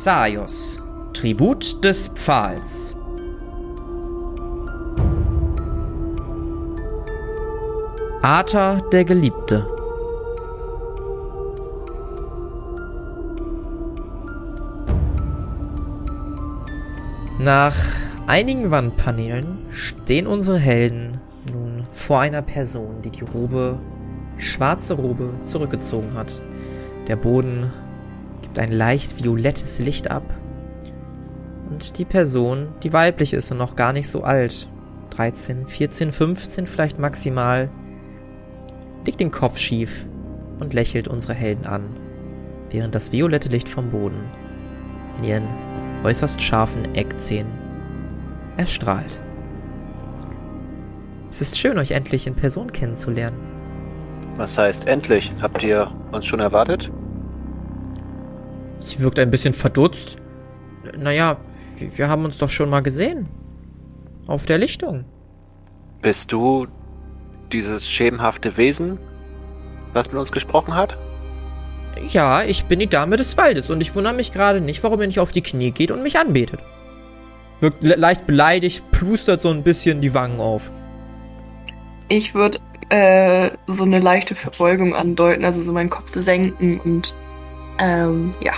Xaios, Tribut des Pfahls. Arthur der Geliebte. Nach einigen Wandpaneelen stehen unsere Helden nun vor einer Person, die die Robe, schwarze Robe, zurückgezogen hat. Der Boden ein leicht violettes Licht ab. Und die Person, die weiblich ist und noch gar nicht so alt, 13, 14, 15 vielleicht maximal, legt den Kopf schief und lächelt unsere Helden an, während das violette Licht vom Boden in ihren äußerst scharfen Eckzähnen erstrahlt. Es ist schön, euch endlich in Person kennenzulernen. Was heißt endlich? Habt ihr uns schon erwartet? Sie wirkt ein bisschen verdutzt. Naja, wir haben uns doch schon mal gesehen. Auf der Lichtung. Bist du dieses schemenhafte Wesen, was mit uns gesprochen hat? Ja, ich bin die Dame des Waldes und ich wundere mich gerade nicht, warum ihr nicht auf die Knie geht und mich anbetet. Wirkt le leicht beleidigt, plustert so ein bisschen die Wangen auf. Ich würde äh, so eine leichte Verbeugung andeuten, also so meinen Kopf senken und ähm, ja.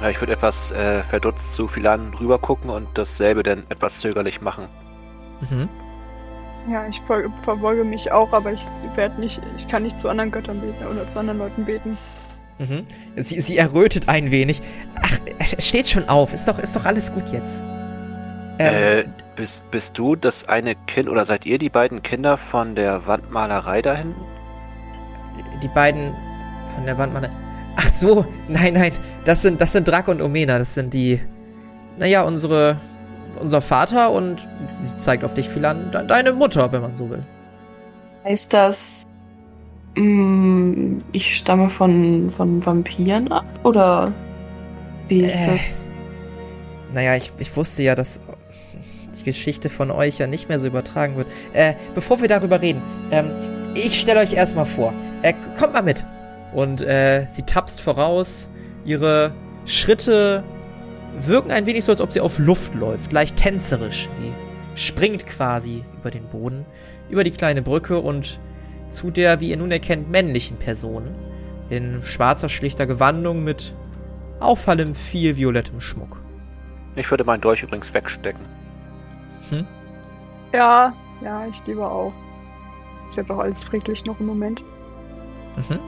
Ja, ich würde etwas äh, verdutzt zu Philan rübergucken und dasselbe dann etwas zögerlich machen. Mhm. Ja, ich ver verbeuge mich auch, aber ich werde nicht, ich kann nicht zu anderen Göttern beten oder zu anderen Leuten beten. Mhm. Sie, sie errötet ein wenig. Ach, es steht schon auf. Ist doch, ist doch alles gut jetzt. Ähm, Äh, bist, bist du das eine Kind oder seid ihr die beiden Kinder von der Wandmalerei da hinten? die beiden von der Wandmann. So, nein, nein. Das sind, das sind Drak und Omena. Das sind die. Naja, unsere. Unser Vater und sie zeigt auf dich, Philan, de deine Mutter, wenn man so will. Heißt das, mh, ich stamme von, von Vampiren ab? Oder wie ist das? Äh, naja, ich, ich wusste ja, dass die Geschichte von euch ja nicht mehr so übertragen wird. Äh, bevor wir darüber reden, ähm, ich stelle euch erstmal vor. Äh, kommt mal mit. Und äh, sie tapst voraus. Ihre Schritte wirken ein wenig so, als ob sie auf Luft läuft. Leicht tänzerisch. Sie springt quasi über den Boden, über die kleine Brücke und zu der, wie ihr nun erkennt, männlichen Person. In schwarzer, schlichter Gewandung mit auffallend viel violettem Schmuck. Ich würde meinen Dolch übrigens wegstecken. Hm? Ja, ja, ich lieber auch. Ist ja doch alles friedlich noch im Moment. Mhm.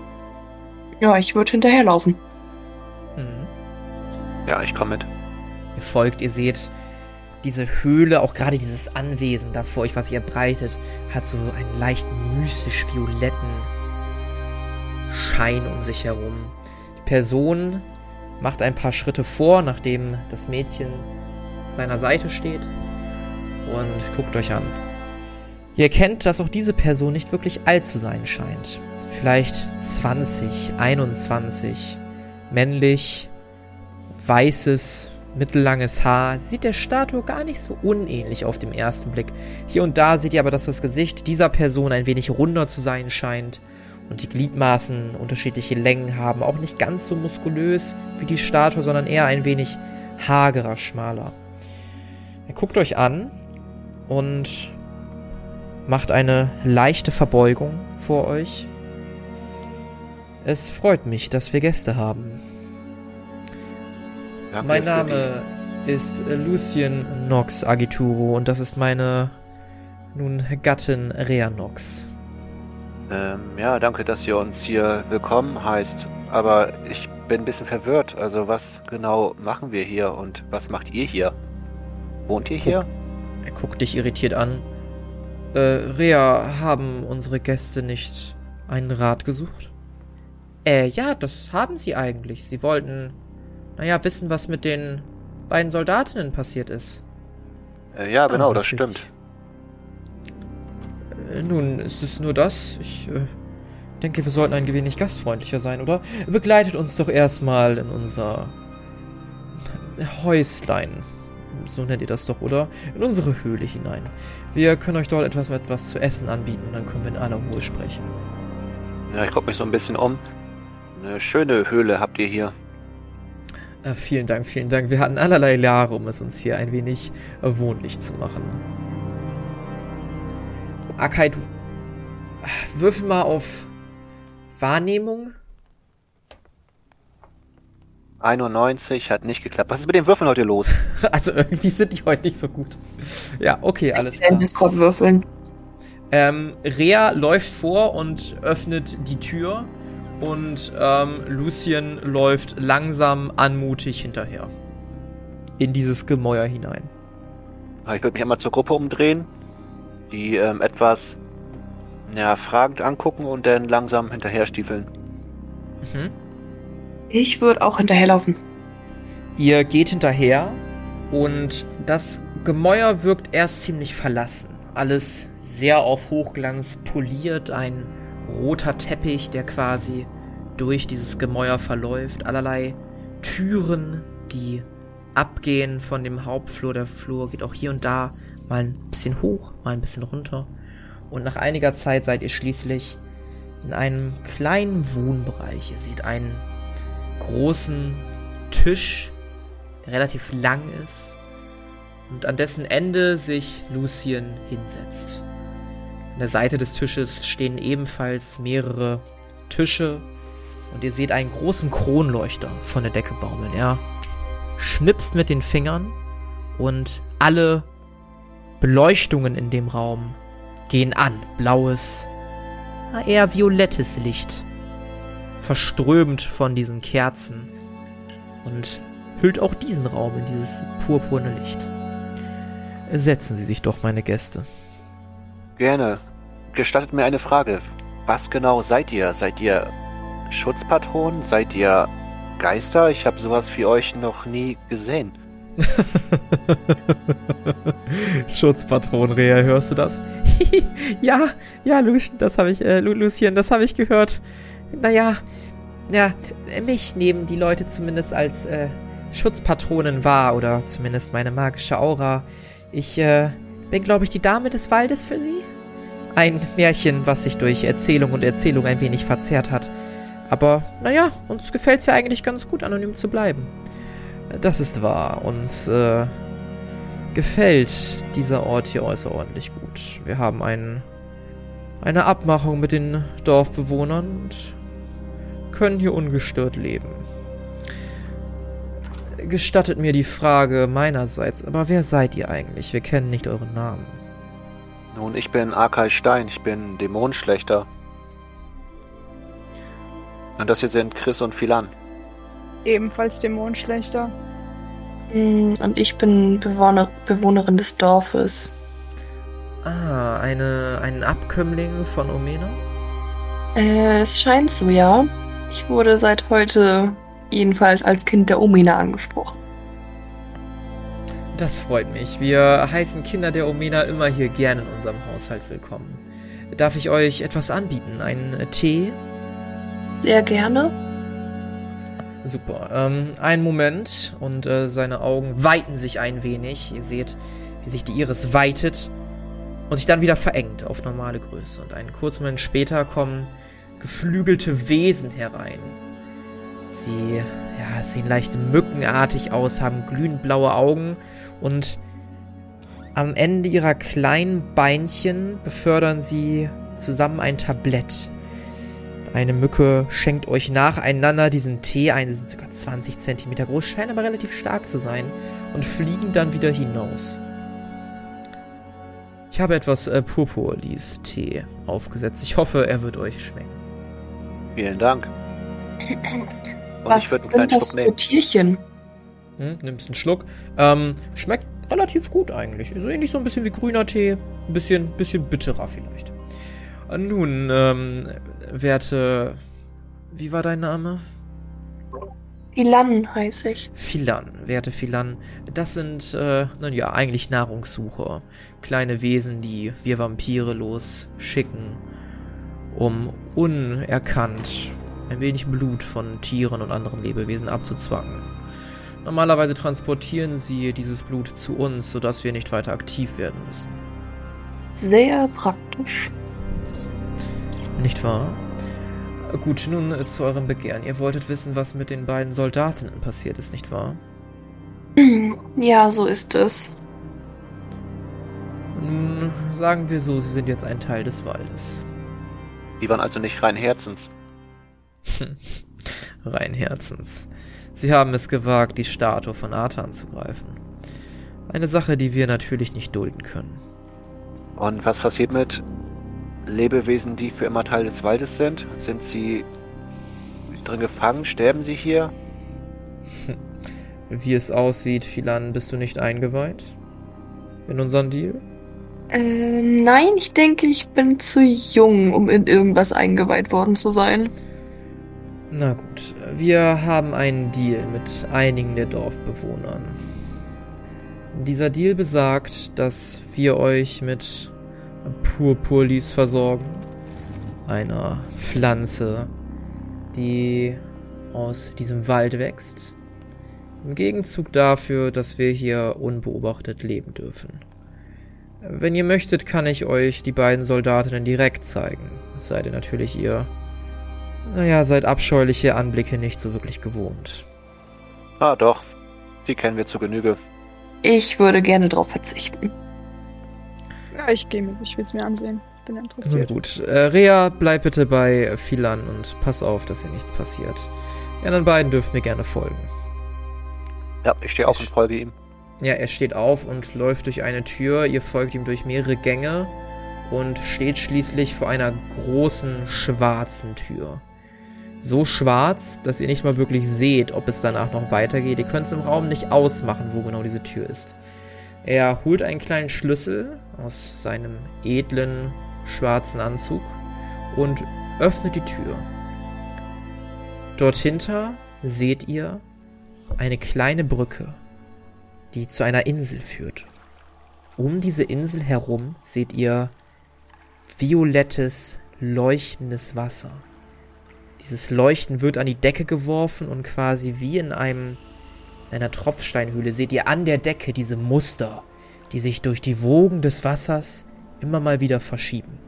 Ja, ich würde hinterherlaufen. Mhm. Ja, ich komme mit. Ihr folgt, ihr seht diese Höhle, auch gerade dieses Anwesen da vor euch, was ihr breitet, hat so einen leicht mystisch-violetten Schein um sich herum. Die Person macht ein paar Schritte vor, nachdem das Mädchen seiner Seite steht und guckt euch an. Ihr erkennt, dass auch diese Person nicht wirklich alt zu sein scheint. Vielleicht 20, 21, männlich, weißes, mittellanges Haar. Sie sieht der Statue gar nicht so unähnlich auf dem ersten Blick. Hier und da seht ihr aber, dass das Gesicht dieser Person ein wenig runder zu sein scheint und die Gliedmaßen unterschiedliche Längen haben. Auch nicht ganz so muskulös wie die Statue, sondern eher ein wenig hagerer, schmaler. Er guckt euch an und macht eine leichte Verbeugung vor euch. Es freut mich, dass wir Gäste haben. Danke Mein Name ist Lucien Nox Agituro und das ist meine nun Gattin Rea Nox. Ähm, ja, danke, dass ihr uns hier willkommen heißt. Aber ich bin ein bisschen verwirrt. Also, was genau machen wir hier und was macht ihr hier? Wohnt ihr hier? Er guckt dich irritiert an. Äh, Rea, haben unsere Gäste nicht einen Rat gesucht? Äh, ja, das haben sie eigentlich. Sie wollten, naja, wissen, was mit den beiden Soldatinnen passiert ist. Äh, ja, genau, das natürlich. stimmt. Äh, nun, ist es nur das? Ich äh, denke, wir sollten ein wenig gastfreundlicher sein, oder? Begleitet uns doch erstmal in unser Häuslein. So nennt ihr das doch, oder? In unsere Höhle hinein. Wir können euch dort etwas, etwas zu essen anbieten und dann können wir in aller Ruhe sprechen. Ja, ich gucke mich so ein bisschen um. Eine schöne Höhle habt ihr hier. Äh, vielen Dank, vielen Dank. Wir hatten allerlei Jahre, um es uns hier ein wenig äh, wohnlich zu machen. Akai, du äh, würfel mal auf Wahrnehmung. 91 hat nicht geklappt. Was ist mit den Würfeln heute los? Also irgendwie sind die heute nicht so gut. Ja, okay, alles klar. Discord würfeln. Ähm, Rea läuft vor und öffnet die Tür und ähm, Lucien läuft langsam anmutig hinterher. In dieses Gemäuer hinein. Ich würde mich einmal zur Gruppe umdrehen, die ähm, etwas ja, fragend angucken und dann langsam hinterher stiefeln. Mhm. Ich würde auch hinterherlaufen. Ihr geht hinterher und das Gemäuer wirkt erst ziemlich verlassen. Alles sehr auf Hochglanz poliert, ein roter Teppich, der quasi durch dieses Gemäuer verläuft, allerlei Türen, die abgehen von dem Hauptflur. Der Flur geht auch hier und da mal ein bisschen hoch, mal ein bisschen runter. Und nach einiger Zeit seid ihr schließlich in einem kleinen Wohnbereich. Ihr seht einen großen Tisch, der relativ lang ist und an dessen Ende sich Lucien hinsetzt. An der Seite des Tisches stehen ebenfalls mehrere Tische und ihr seht einen großen Kronleuchter von der Decke baumeln. Er schnipst mit den Fingern und alle Beleuchtungen in dem Raum gehen an. Blaues, eher violettes Licht verströmt von diesen Kerzen und hüllt auch diesen Raum in dieses purpurne Licht. Setzen Sie sich doch, meine Gäste. Gerne. Gestattet mir eine Frage. Was genau seid ihr? Seid ihr Schutzpatron? Seid ihr Geister? Ich habe sowas wie euch noch nie gesehen. Schutzpatron Rea, hörst du das? ja, ja, Lucien, das habe ich, äh, Lu- Lucien, das habe ich gehört. Naja, ja, mich nehmen die Leute zumindest als äh, Schutzpatronin wahr oder zumindest meine magische Aura. Ich äh, bin, glaube ich, die Dame des Waldes für sie. Ein Märchen, was sich durch Erzählung und Erzählung ein wenig verzerrt hat. Aber naja, uns gefällt's ja eigentlich ganz gut, anonym zu bleiben. Das ist wahr. Uns äh, gefällt dieser Ort hier außerordentlich gut. Wir haben ein, eine Abmachung mit den Dorfbewohnern und können hier ungestört leben. Gestattet mir die Frage meinerseits, aber wer seid ihr eigentlich? Wir kennen nicht euren Namen. Nun, ich bin Arkai Stein. Ich bin Dämonenschlechter. Und das hier sind Chris und Philan. Ebenfalls Dämonenschlechter. Hm, Und ich bin Bewohner, Bewohnerin des Dorfes. Ah, eine, ein Abkömmling von Omena? Äh, es scheint so, ja. Ich wurde seit heute jedenfalls als Kind der Omina angesprochen. Das freut mich. Wir heißen Kinder der Omena immer hier gerne in unserem Haushalt willkommen. Darf ich euch etwas anbieten? Einen Tee? Sehr gerne. Super. Ähm, einen Moment und äh, seine Augen weiten sich ein wenig. Ihr seht, wie sich die Iris weitet und sich dann wieder verengt auf normale Größe. Und einen kurzen Moment später kommen geflügelte Wesen herein. Sie ja, sehen leicht mückenartig aus, haben glühend blaue Augen und am Ende ihrer kleinen Beinchen befördern sie zusammen ein Tablett. Eine Mücke schenkt euch nacheinander diesen Tee ein. Sie sind sogar 20 Zentimeter groß, scheinen aber relativ stark zu sein und fliegen dann wieder hinaus. Ich habe etwas äh, Purpurlis-Tee aufgesetzt. Ich hoffe, er wird euch schmecken. Vielen Dank. Und Was ich würde einen sind kleinen das Schluck für nehmen. Tierchen? Hm, nimmst einen Schluck. Ähm, schmeckt relativ gut eigentlich. So ähnlich so ein bisschen wie grüner Tee. Ein bisschen, bisschen bitterer vielleicht. Äh, Nun, ähm, werte... Wie war dein Name? Ilan heiße ich. Philan, werte Philan, das sind, äh, nun ja, eigentlich Nahrungssucher. Kleine Wesen, die wir Vampire losschicken, um unerkannt ein wenig Blut von Tieren und anderen Lebewesen abzuzwacken. Normalerweise transportieren sie dieses Blut zu uns, sodass wir nicht weiter aktiv werden müssen. Sehr praktisch. Nicht wahr? Gut, nun zu eurem Begehren. Ihr wolltet wissen, was mit den beiden Soldatinnen passiert ist, nicht wahr? Ja, so ist es. Nun, sagen wir so, sie sind jetzt ein Teil des Waldes. Die waren also nicht rein Herzens. Rein Herzens. Sie haben es gewagt, die Statue von Arthur anzugreifen. Eine Sache, die wir natürlich nicht dulden können. Und was passiert mit Lebewesen, die für immer Teil des Waldes sind? Sind sie drin gefangen? Sterben sie hier? Wie es aussieht, Philan, bist du nicht eingeweiht? In unseren Deal? Äh, nein, ich denke, ich bin zu jung, um in irgendwas eingeweiht worden zu sein. Na gut, wir haben einen Deal mit einigen der Dorfbewohnern. Dieser Deal besagt, dass wir euch mit Purpurlis versorgen. Einer Pflanze, die aus diesem Wald wächst. Im Gegenzug dafür, dass wir hier unbeobachtet leben dürfen. Wenn ihr möchtet, kann ich euch die beiden Soldatinnen direkt zeigen. Es sei denn natürlich, ihr, naja, seid abscheuliche Anblicke nicht so wirklich gewohnt. Ah, doch. Die kennen wir zu Genüge. Ich würde gerne darauf verzichten. Ja, ich gehe mit. Ich will es mir ansehen. Ich bin interessiert. gut, äh, Rea, bleib bitte bei Philan und pass auf, dass hier nichts passiert. Die anderen beiden dürfen mir gerne folgen. Ja, ich stehe auf und folge ihm. Ja, er steht auf und läuft durch eine Tür. Ihr folgt ihm durch mehrere Gänge und steht schließlich vor einer großen schwarzen Tür. So schwarz, dass ihr nicht mal wirklich seht, ob es danach noch weitergeht. Ihr könnt es im Raum nicht ausmachen, wo genau diese Tür ist. Er holt einen kleinen Schlüssel aus seinem edlen schwarzen Anzug und öffnet die Tür. Dort hinter seht ihr eine kleine Brücke, die zu einer Insel führt. Um diese Insel herum seht ihr violettes, leuchtendes Wasser. Dieses Leuchten wird an die Decke geworfen und quasi wie in einem in einer Tropfsteinhöhle seht ihr an der Decke diese Muster, die sich durch die Wogen des Wassers immer mal wieder verschieben.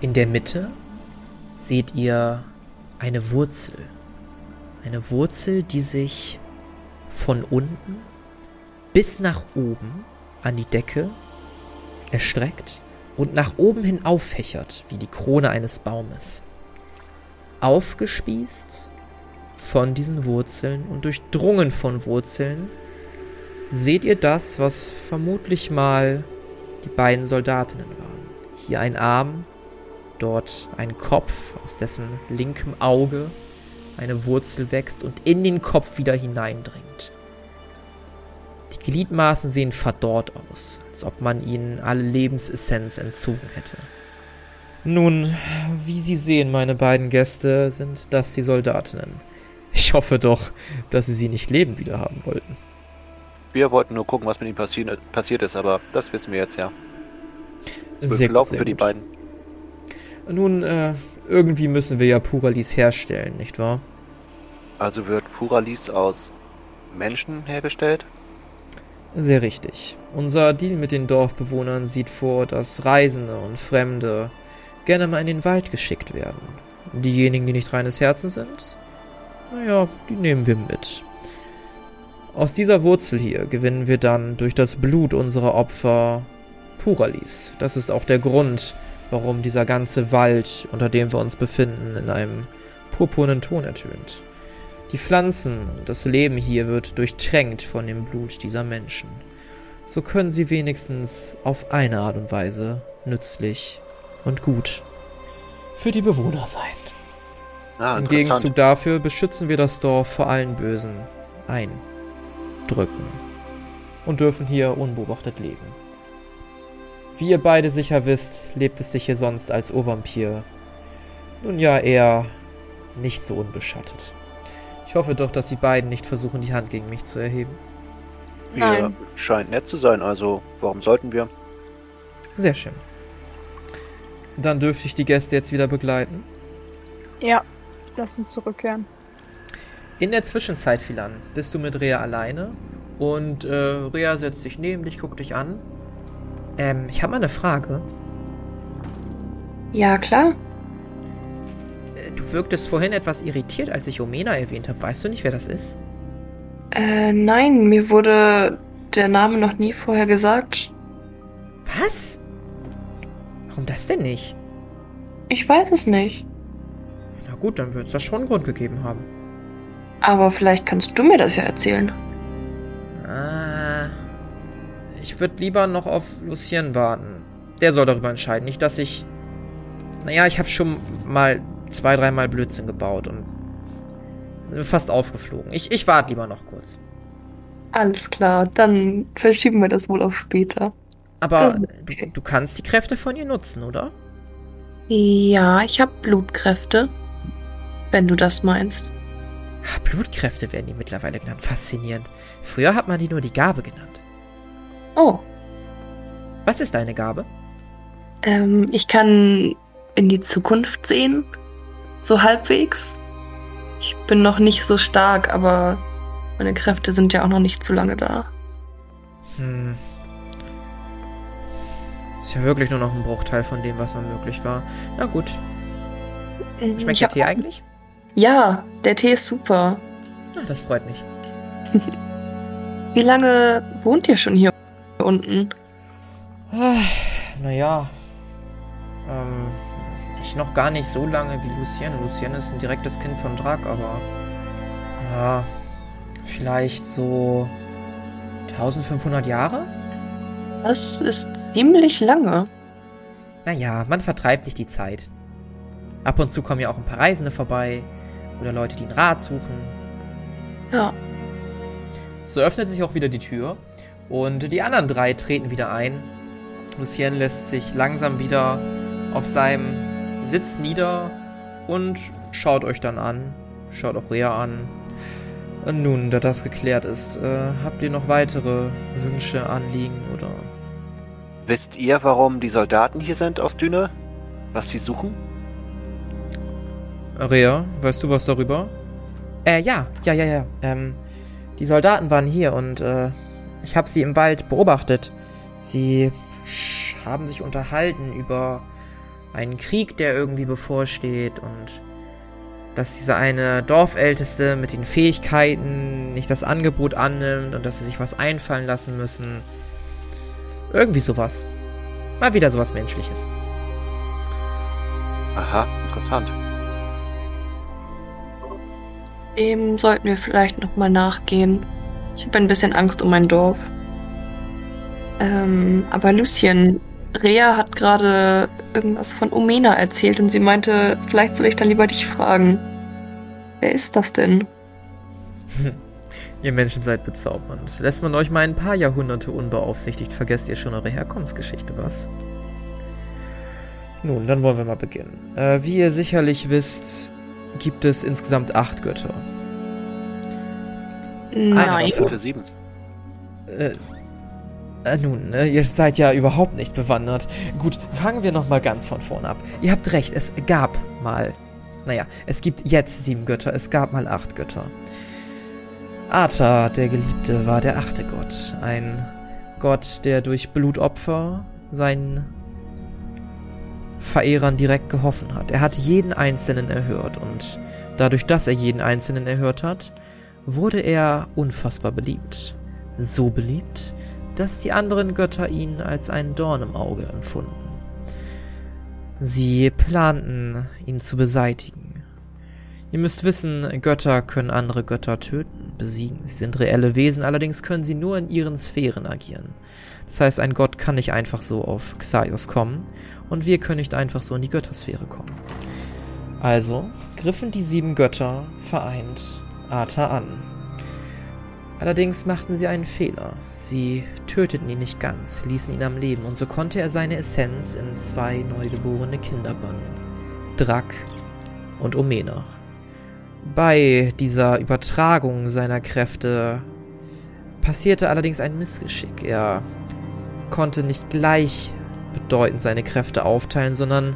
In der Mitte seht ihr eine Wurzel. Eine Wurzel, die sich von unten bis nach oben an die Decke erstreckt und nach oben hin auffächert, wie die Krone eines Baumes. Aufgespießt von diesen Wurzeln und durchdrungen von Wurzeln seht ihr das, was vermutlich mal die beiden Soldatinnen waren. Hier ein Arm, dort ein Kopf, aus dessen linkem Auge eine Wurzel wächst und in den Kopf wieder hineindringt. Die Gliedmaßen sehen verdorrt aus, als ob man ihnen alle Lebensessenz entzogen hätte. Nun, wie Sie sehen, meine beiden Gäste, sind das die Soldatinnen. Ich hoffe doch, dass Sie sie nicht leben wieder haben wollten. Wir wollten nur gucken, was mit ihm passi passiert ist, aber das wissen wir jetzt ja. Sehr laufen sehr für die gut. beiden. Nun, äh, irgendwie müssen wir ja Puralis herstellen, nicht wahr? Also wird Puralis aus Menschen hergestellt? Sehr richtig. Unser Deal mit den Dorfbewohnern sieht vor, dass Reisende und Fremde gerne mal in den Wald geschickt werden. Diejenigen, die nicht reines Herzen sind, naja, die nehmen wir mit. Aus dieser Wurzel hier gewinnen wir dann durch das Blut unserer Opfer Puralis. Das ist auch der Grund, warum dieser ganze Wald, unter dem wir uns befinden, in einem purpurnen Ton ertönt. Die Pflanzen und das Leben hier wird durchtränkt von dem Blut dieser Menschen. So können sie wenigstens auf eine Art und Weise nützlich und gut für die Bewohner sein. Ah, Im. Gegenzug dafür beschützen wir das Dorf vor allen Bösen Eindrücken und dürfen hier unbeobachtet leben. Wie ihr beide sicher wisst, lebt es sich hier sonst als Urvampir. Nun ja, eher nicht so unbeschattet. Ich hoffe doch, dass die beiden nicht versuchen, die Hand gegen mich zu erheben. Ihr Nein. scheint nett zu sein, also warum sollten wir? Sehr schön. Dann dürfte ich die Gäste jetzt wieder begleiten. Ja, lass uns zurückkehren. In der Zwischenzeit, Philan, bist du mit Rea alleine und äh, Rea setzt sich neben dich, guckt dich an. Ähm, ich habe mal eine Frage. Ja, klar. äh, du wirktest vorhin etwas irritiert, als ich Omena erwähnt habe. Weißt du nicht, wer das ist? Äh, nein, mir wurde der Name noch nie vorher gesagt. Was? Warum das denn nicht? Ich weiß es nicht. Na gut, dann wird es da schon einen Grund gegeben haben. Aber vielleicht kannst du mir das ja erzählen. Ah, ich würde lieber noch auf Lucien warten. Der soll darüber entscheiden. Nicht, dass ich. Naja, ich habe schon mal zwei, dreimal Blödsinn gebaut und fast aufgeflogen. Ich, ich warte lieber noch kurz. Alles klar, dann verschieben wir das wohl auf später. Aber du, du kannst die Kräfte von ihr nutzen, oder? Ja, ich habe Blutkräfte. Wenn du das meinst. Ah, Blutkräfte werden die mittlerweile genannt. Faszinierend. Früher hat man die nur die Gabe genannt. Oh, Was ist deine Gabe? ähm, ich kann in die Zukunft sehen. So halbwegs. Ich bin noch nicht so stark, aber meine Kräfte sind ja auch noch nicht zu lange da. Hm. Ist ja wirklich nur noch ein Bruchteil von dem, was mal möglich war. Na gut. Schmeckt Ich der Tee eigentlich? Ja, der Tee ist super. Ah, das freut mich. Wie lange wohnt ihr schon hier unten? Ah, naja. Ähm, ich noch gar nicht so lange wie Lucien. Lucien ist ein direktes Kind von Drak, aber. Ja. Vielleicht so. 1500 Jahre? Das ist ziemlich lange. Naja, man vertreibt sich die Zeit. Ab und zu kommen ja auch ein paar Reisende vorbei. Oder Leute, die einen Rat suchen. Ja. So öffnet sich auch wieder die Tür. Und die anderen drei treten wieder ein. Lucien lässt sich langsam wieder auf seinem Sitz nieder und schaut euch dann an. Schaut auch Rea an. Und nun, da das geklärt ist, äh, habt ihr noch weitere Wünsche, Anliegen oder... Wisst ihr, warum die Soldaten hier sind aus Düne? Was sie suchen? Rea, weißt du was darüber? Äh, ja, ja, ja, ja. Ähm, die Soldaten waren hier und äh, ich habe sie im Wald beobachtet. Sie sch- haben sich unterhalten über einen Krieg, der irgendwie bevorsteht und dass dieser eine Dorfälteste mit den Fähigkeiten nicht das Angebot annimmt und dass sie sich was einfallen lassen müssen. Irgendwie sowas. Mal wieder sowas Menschliches. Aha, interessant. Dem sollten wir vielleicht nochmal nachgehen. Ich habe ein bisschen Angst um mein Dorf. Ähm, aber Lucien, Rea hat gerade irgendwas von Omena erzählt und sie meinte, vielleicht soll ich dann lieber dich fragen. Wer ist das denn? Ihr Menschen seid bezaubernd. Lässt man euch mal ein paar Jahrhunderte unbeaufsichtigt, vergesst ihr schon eure Herkommensgeschichte, was? Nun, dann wollen wir mal beginnen. Äh, wie ihr sicherlich wisst, gibt es insgesamt acht Götter. Nein. Für sieben. Äh, äh, nun, äh, ihr seid ja überhaupt nicht bewandert. Gut, fangen wir nochmal ganz von vorne ab. Ihr habt recht, es gab mal. Naja, es gibt jetzt sieben Götter, es gab mal acht Götter. Ata, der Geliebte, war der achte Gott. Ein Gott, der durch Blutopfer seinen Verehrern direkt geholfen hat. Er hat jeden Einzelnen erhört und dadurch, dass er jeden Einzelnen erhört hat, wurde er unfassbar beliebt. So beliebt, dass die anderen Götter ihn als einen Dorn im Auge empfunden. Sie planten, ihn zu beseitigen. Ihr müsst wissen, Götter können andere Götter töten, besiegen. Sie sind reelle Wesen, allerdings können sie nur in ihren Sphären agieren. Das heißt, ein Gott kann nicht einfach so auf Xaios kommen und wir können nicht einfach so in die Göttersphäre kommen. Also griffen die sieben Götter vereint Ata an. Allerdings machten sie einen Fehler. Sie töteten ihn nicht ganz, ließen ihn am Leben und so konnte er seine Essenz in zwei neugeborene Kinder bannen. Drak und Omena. Bei dieser Übertragung seiner Kräfte passierte allerdings ein Missgeschick. Er konnte nicht gleichbedeutend seine Kräfte aufteilen, sondern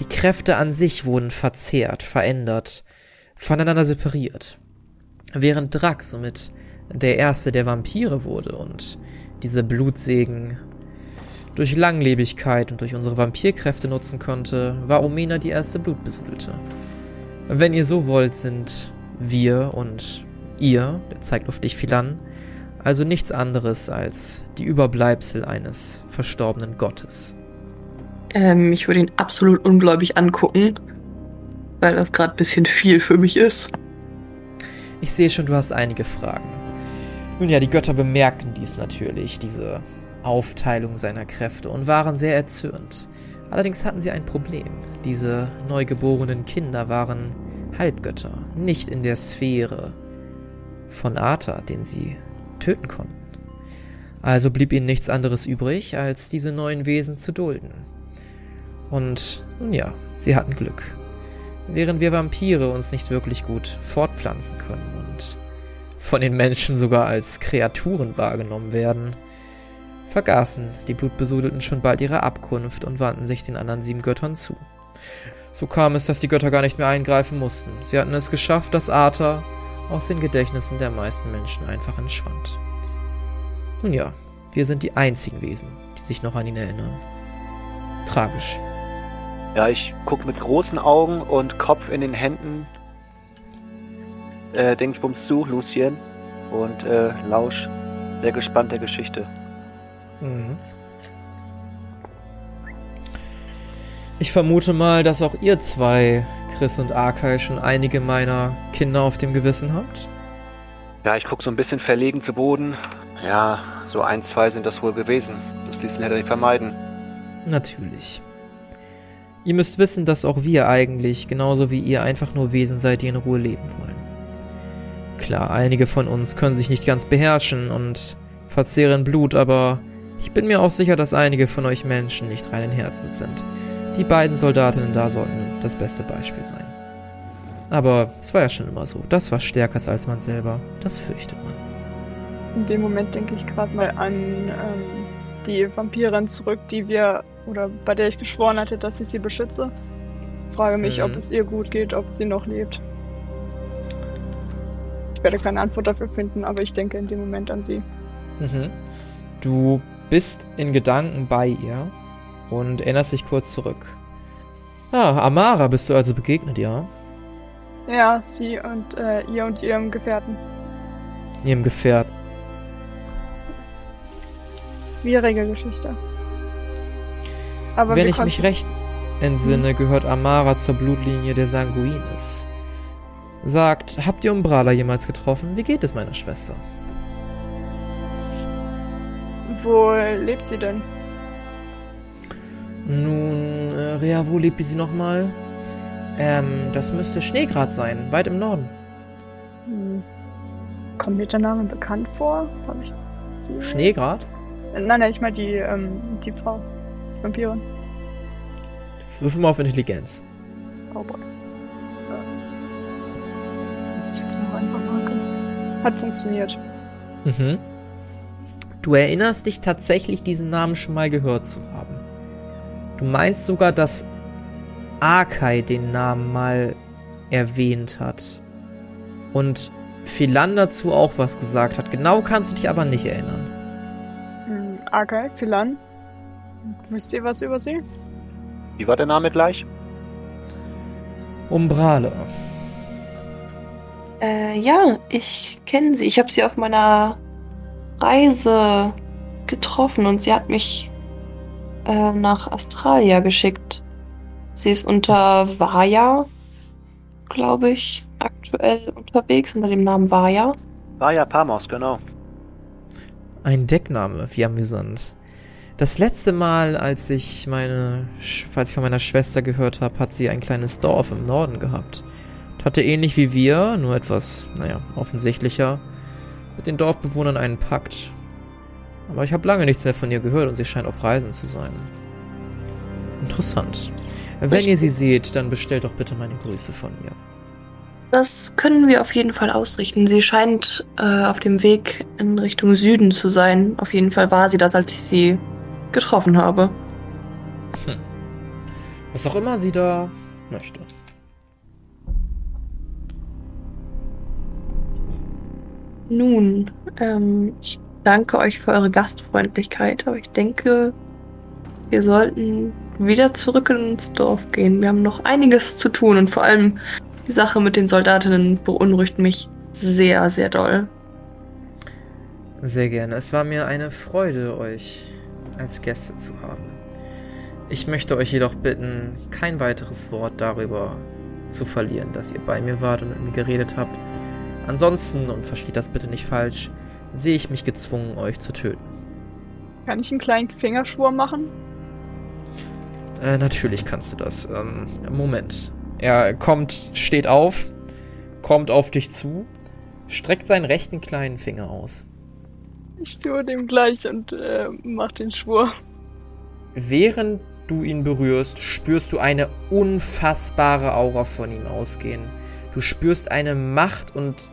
die Kräfte an sich wurden verzehrt, verändert, voneinander separiert. Während Drak somit der erste der Vampire wurde und diese Blutsegen durch Langlebigkeit und durch unsere Vampirkräfte nutzen konnte, war Omena die erste Blutbesudelte. Wenn ihr so wollt, sind wir und ihr, der zeigt auf dich Philan, also nichts anderes als die Überbleibsel eines verstorbenen Gottes. Ähm, ich würde ihn absolut ungläubig angucken, weil das gerade ein bisschen viel für mich ist. Ich sehe schon, du hast einige Fragen. Nun ja, die Götter bemerken dies natürlich, diese Aufteilung seiner Kräfte, und waren sehr erzürnt. Allerdings hatten sie ein Problem. Diese neugeborenen Kinder waren Halbgötter, nicht in der Sphäre von Arthur, den sie töten konnten. Also blieb ihnen nichts anderes übrig, als diese neuen Wesen zu dulden. Und nun ja, sie hatten Glück. Während wir Vampire uns nicht wirklich gut fortpflanzen können und von den Menschen sogar als Kreaturen wahrgenommen werden, vergaßen die Blutbesudelten schon bald ihre Abkunft und wandten sich den anderen sieben Göttern zu. So kam es, dass die Götter gar nicht mehr eingreifen mussten. Sie hatten es geschafft, dass Arthur aus den Gedächtnissen der meisten Menschen einfach entschwand. Nun ja, wir sind die einzigen Wesen, die sich noch an ihn erinnern. Tragisch. Ja, ich guck mit großen Augen und Kopf in den Händen äh, Dingsbums zu, Lucien, und äh, lausch sehr gespannt der Geschichte. Mhm. Ich vermute mal, dass auch ihr zwei, Chris und Arkai, schon einige meiner Kinder auf dem Gewissen habt. Ja, ich guck so ein bisschen verlegen zu Boden. Ja, so ein, zwei sind das wohl gewesen. Das ließen hätte ich vermeiden. Natürlich. Ihr müsst wissen, dass auch wir eigentlich, genauso wie ihr, einfach nur Wesen seid, die in Ruhe leben wollen. Klar, einige von uns können sich nicht ganz beherrschen und verzehren Blut, aber ich bin mir auch sicher, dass einige von euch Menschen nicht reinen Herzens sind. Die beiden Soldatinnen da sollten das beste Beispiel sein. Aber es war ja schon immer so. Das war stärker als man selber. Das fürchtet man. In dem Moment denke ich gerade mal an ähm, die Vampirin zurück, die wir, oder bei der ich geschworen hatte, dass ich sie beschütze. Frage mich, Mhm. ob es ihr gut geht, ob sie noch lebt. Ich werde keine Antwort dafür finden, aber ich denke in dem Moment an sie. Mhm. Du bist in Gedanken bei ihr und erinnerst dich kurz zurück. Ah, Amara bist du also begegnet, ja? Ja, sie und äh, ihr und ihrem Gefährten. Ihrem Gefährten. Schwierige Geschichte. Aber Wenn ich mich recht entsinne, gehört Amara zur Blutlinie der Sanguinis. Sagt, habt ihr Umbrala jemals getroffen? Wie geht es meiner Schwester? Wo lebt sie denn? Nun, äh, Rea, wo lebt sie nochmal? Ähm, das müsste Schneegrad sein, weit im Norden. Hm. Kommt mir der Name bekannt vor? Hab ich die? Schneegrad? Nein, nein, ich meine die, ähm, die Frau. Die Vampirin. Würfel mal auf Intelligenz. Oh boy. Ich jetzt mal einfach mal. Hat funktioniert. Mhm. Du erinnerst dich tatsächlich, diesen Namen schon mal gehört zu haben. Du meinst sogar, dass Arkai den Namen mal erwähnt hat. Und Philan dazu auch was gesagt hat. Genau kannst du dich aber nicht erinnern. Hm, okay, Philan. Wisst ihr was über sie? Wie war der Name gleich? Umbrale. Äh, ja, ich kenne sie. Ich habe sie auf meiner Reise getroffen und sie hat mich äh, nach Australia geschickt. Sie ist unter Vaya, glaube ich, aktuell unterwegs, unter dem Namen Vaya. Ja Pamos, genau. Ein Deckname, wie amüsant. Das letzte Mal, als ich meine, falls ich von meiner Schwester gehört habe, hat sie ein kleines Dorf im Norden gehabt. Hatte ähnlich wie wir, nur etwas, naja, offensichtlicher, mit den Dorfbewohnern einen Pakt. Aber ich habe lange nichts mehr von ihr gehört und sie scheint auf Reisen zu sein. Interessant. Wenn ihr Richtig. sie seht, dann bestellt doch bitte meine Grüße von ihr. Das können wir auf jeden Fall ausrichten. Sie scheint äh, auf dem Weg in Richtung Süden zu sein. Auf jeden Fall war sie das, als ich sie getroffen habe. Was auch immer sie da möchte. Nun, ähm, ich danke euch für eure Gastfreundlichkeit, aber ich denke, wir sollten wieder zurück ins Dorf gehen. Wir haben noch einiges zu tun und vor allem Die Sache mit den Soldatinnen beunruhigt mich sehr, sehr doll. Sehr gerne. Es war mir eine Freude, euch als Gäste zu haben. Ich möchte euch jedoch bitten, kein weiteres Wort darüber zu verlieren, dass ihr bei mir wart und mit mir geredet habt. Ansonsten, und versteht das bitte nicht falsch, sehe ich mich gezwungen, euch zu töten. Kann ich einen kleinen Fingerschwur machen? Äh, natürlich kannst du das. Ähm, Moment. Er kommt, steht auf, kommt auf dich zu, streckt seinen rechten kleinen Finger aus. Ich tue dem gleich und äh, mach den Schwur. Während du ihn berührst, spürst du eine unfassbare Aura von ihm ausgehen. Du spürst eine Macht und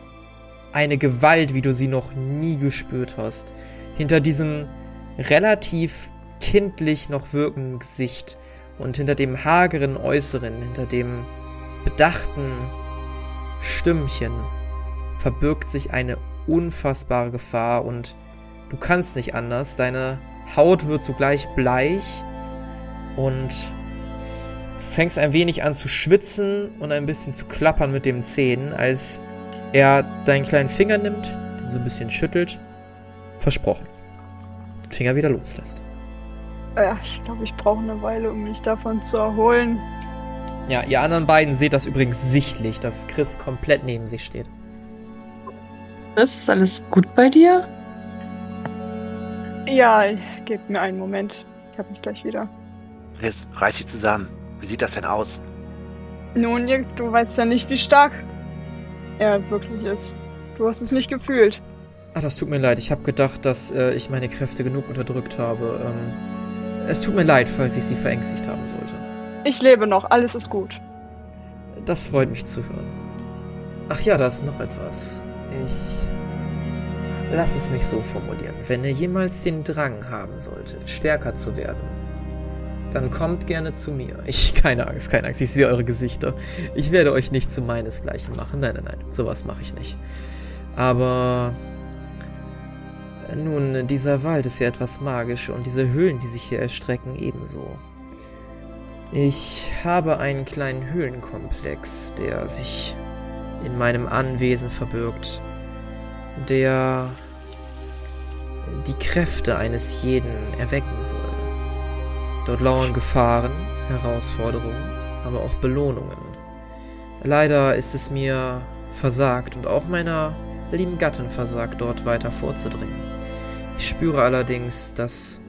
eine Gewalt, wie du sie noch nie gespürt hast. Hinter diesem relativ kindlich noch wirkenden Gesicht und hinter dem hageren Äußeren, hinter dem bedachten Stimmchen verbirgt sich eine unfassbare Gefahr und du kannst nicht anders. Deine Haut wird sogleich bleich und fängst ein wenig an zu schwitzen und ein bisschen zu klappern mit den Zähnen, als er deinen kleinen Finger nimmt, den so ein bisschen schüttelt. Versprochen. Den Finger wieder loslässt. Ja, ich glaube, ich brauche eine Weile, um mich davon zu erholen. Ja, ihr anderen beiden seht das übrigens sichtlich, dass Chris komplett neben sich steht. Chris, ist alles gut bei dir? Ja, gebt mir einen Moment. Ich habe mich gleich wieder. Chris, reiß dich zusammen. Wie sieht das denn aus? Nun, du weißt ja nicht, wie stark er wirklich ist. Du hast es nicht gefühlt. Ach, das tut mir leid. Ich habe gedacht, dass äh, ich meine Kräfte genug unterdrückt habe. Ähm, es tut mir leid, falls ich sie verängstigt haben sollte. Ich lebe noch, alles ist gut. Das freut mich zu hören. Ach ja, da ist noch etwas. Ich. Lass es mich so formulieren. Wenn ihr jemals den Drang haben solltet, stärker zu werden, dann kommt gerne zu mir. Ich, keine Angst, keine Angst, ich sehe eure Gesichter. Ich werde euch nicht zu meinesgleichen machen. Nein, nein, nein, sowas mache ich nicht. Aber nun, dieser Wald ist ja etwas magisch und diese Höhlen, die sich hier erstrecken, ebenso. Ich habe einen kleinen Höhlenkomplex, der sich in meinem Anwesen verbirgt, der die Kräfte eines jeden erwecken soll. Dort lauern Gefahren, Herausforderungen, aber auch Belohnungen. Leider ist es mir versagt und auch meiner lieben Gattin versagt, dort weiter vorzudringen. Ich spüre allerdings, dass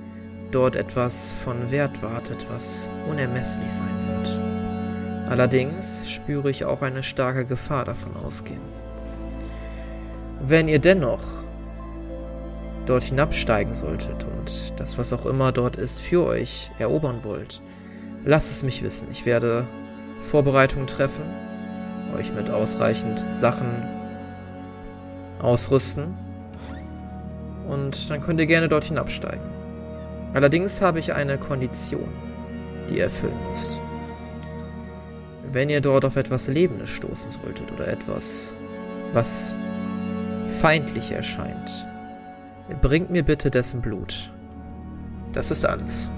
dort etwas von Wert wartet, was unermesslich sein wird. Allerdings spüre ich auch eine starke Gefahr davon ausgehen. Wenn ihr dennoch dort hinabsteigen solltet und das, was auch immer dort ist, für euch erobern wollt, lasst es mich wissen. Ich werde Vorbereitungen treffen, euch mit ausreichend Sachen ausrüsten und dann könnt ihr gerne dort hinabsteigen. Allerdings habe ich eine Kondition, die ihr erfüllen müsst. Wenn ihr dort auf etwas Lebendes stoßen solltet oder etwas, was feindlich erscheint, bringt mir bitte dessen Blut. Das ist alles.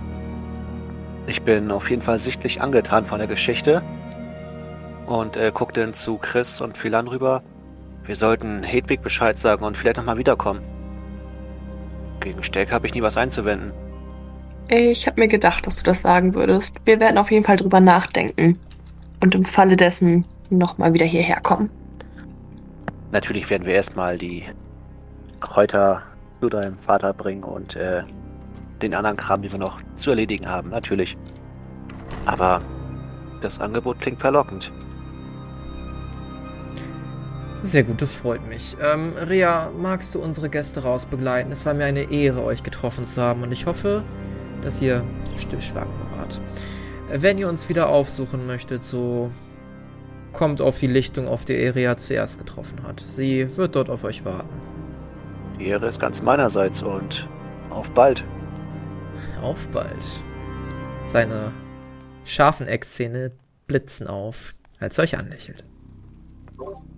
Ich bin auf jeden Fall sichtlich angetan von der Geschichte und äh, guck dann zu Chris und Philan rüber. Wir sollten Hedwig Bescheid sagen und vielleicht nochmal wiederkommen. Gegen Steck habe ich nie was einzuwenden. Ich habe mir gedacht, dass du das sagen würdest. Wir werden auf jeden Fall drüber nachdenken. Und im Falle dessen nochmal wieder hierher kommen. Natürlich werden wir erstmal die Kräuter zu deinem Vater bringen und äh, den anderen Kram, den wir noch zu erledigen haben, natürlich. Aber das Angebot klingt verlockend. Sehr gut, das freut mich. Ähm, Rea, magst du unsere Gäste rausbegleiten? Es war mir eine Ehre, euch getroffen zu haben und ich hoffe, dass ihr stillschweigend wart. Wenn ihr uns wieder aufsuchen möchtet, so kommt auf die Lichtung, auf die Rea zuerst getroffen hat. Sie wird dort auf euch warten. Die Ehre ist ganz meinerseits und auf bald. Auf bald. Seine scharfen Eckzähne blitzen auf, als er euch anlächelt.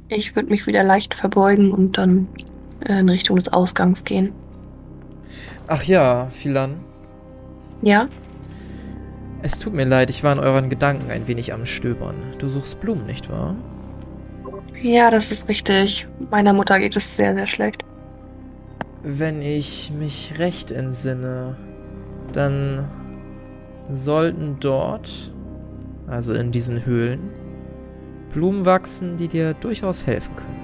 Ich würde mich wieder leicht verbeugen und dann äh, in Richtung des Ausgangs gehen. Ach ja, Philan. Ja? Es tut mir leid, ich war in euren Gedanken ein wenig am Stöbern. Du suchst Blumen, nicht wahr? Ja, das ist richtig. Meiner Mutter geht es sehr, sehr schlecht. Wenn ich mich recht entsinne, dann sollten dort, also in diesen Höhlen, Blumen wachsen, die dir durchaus helfen können.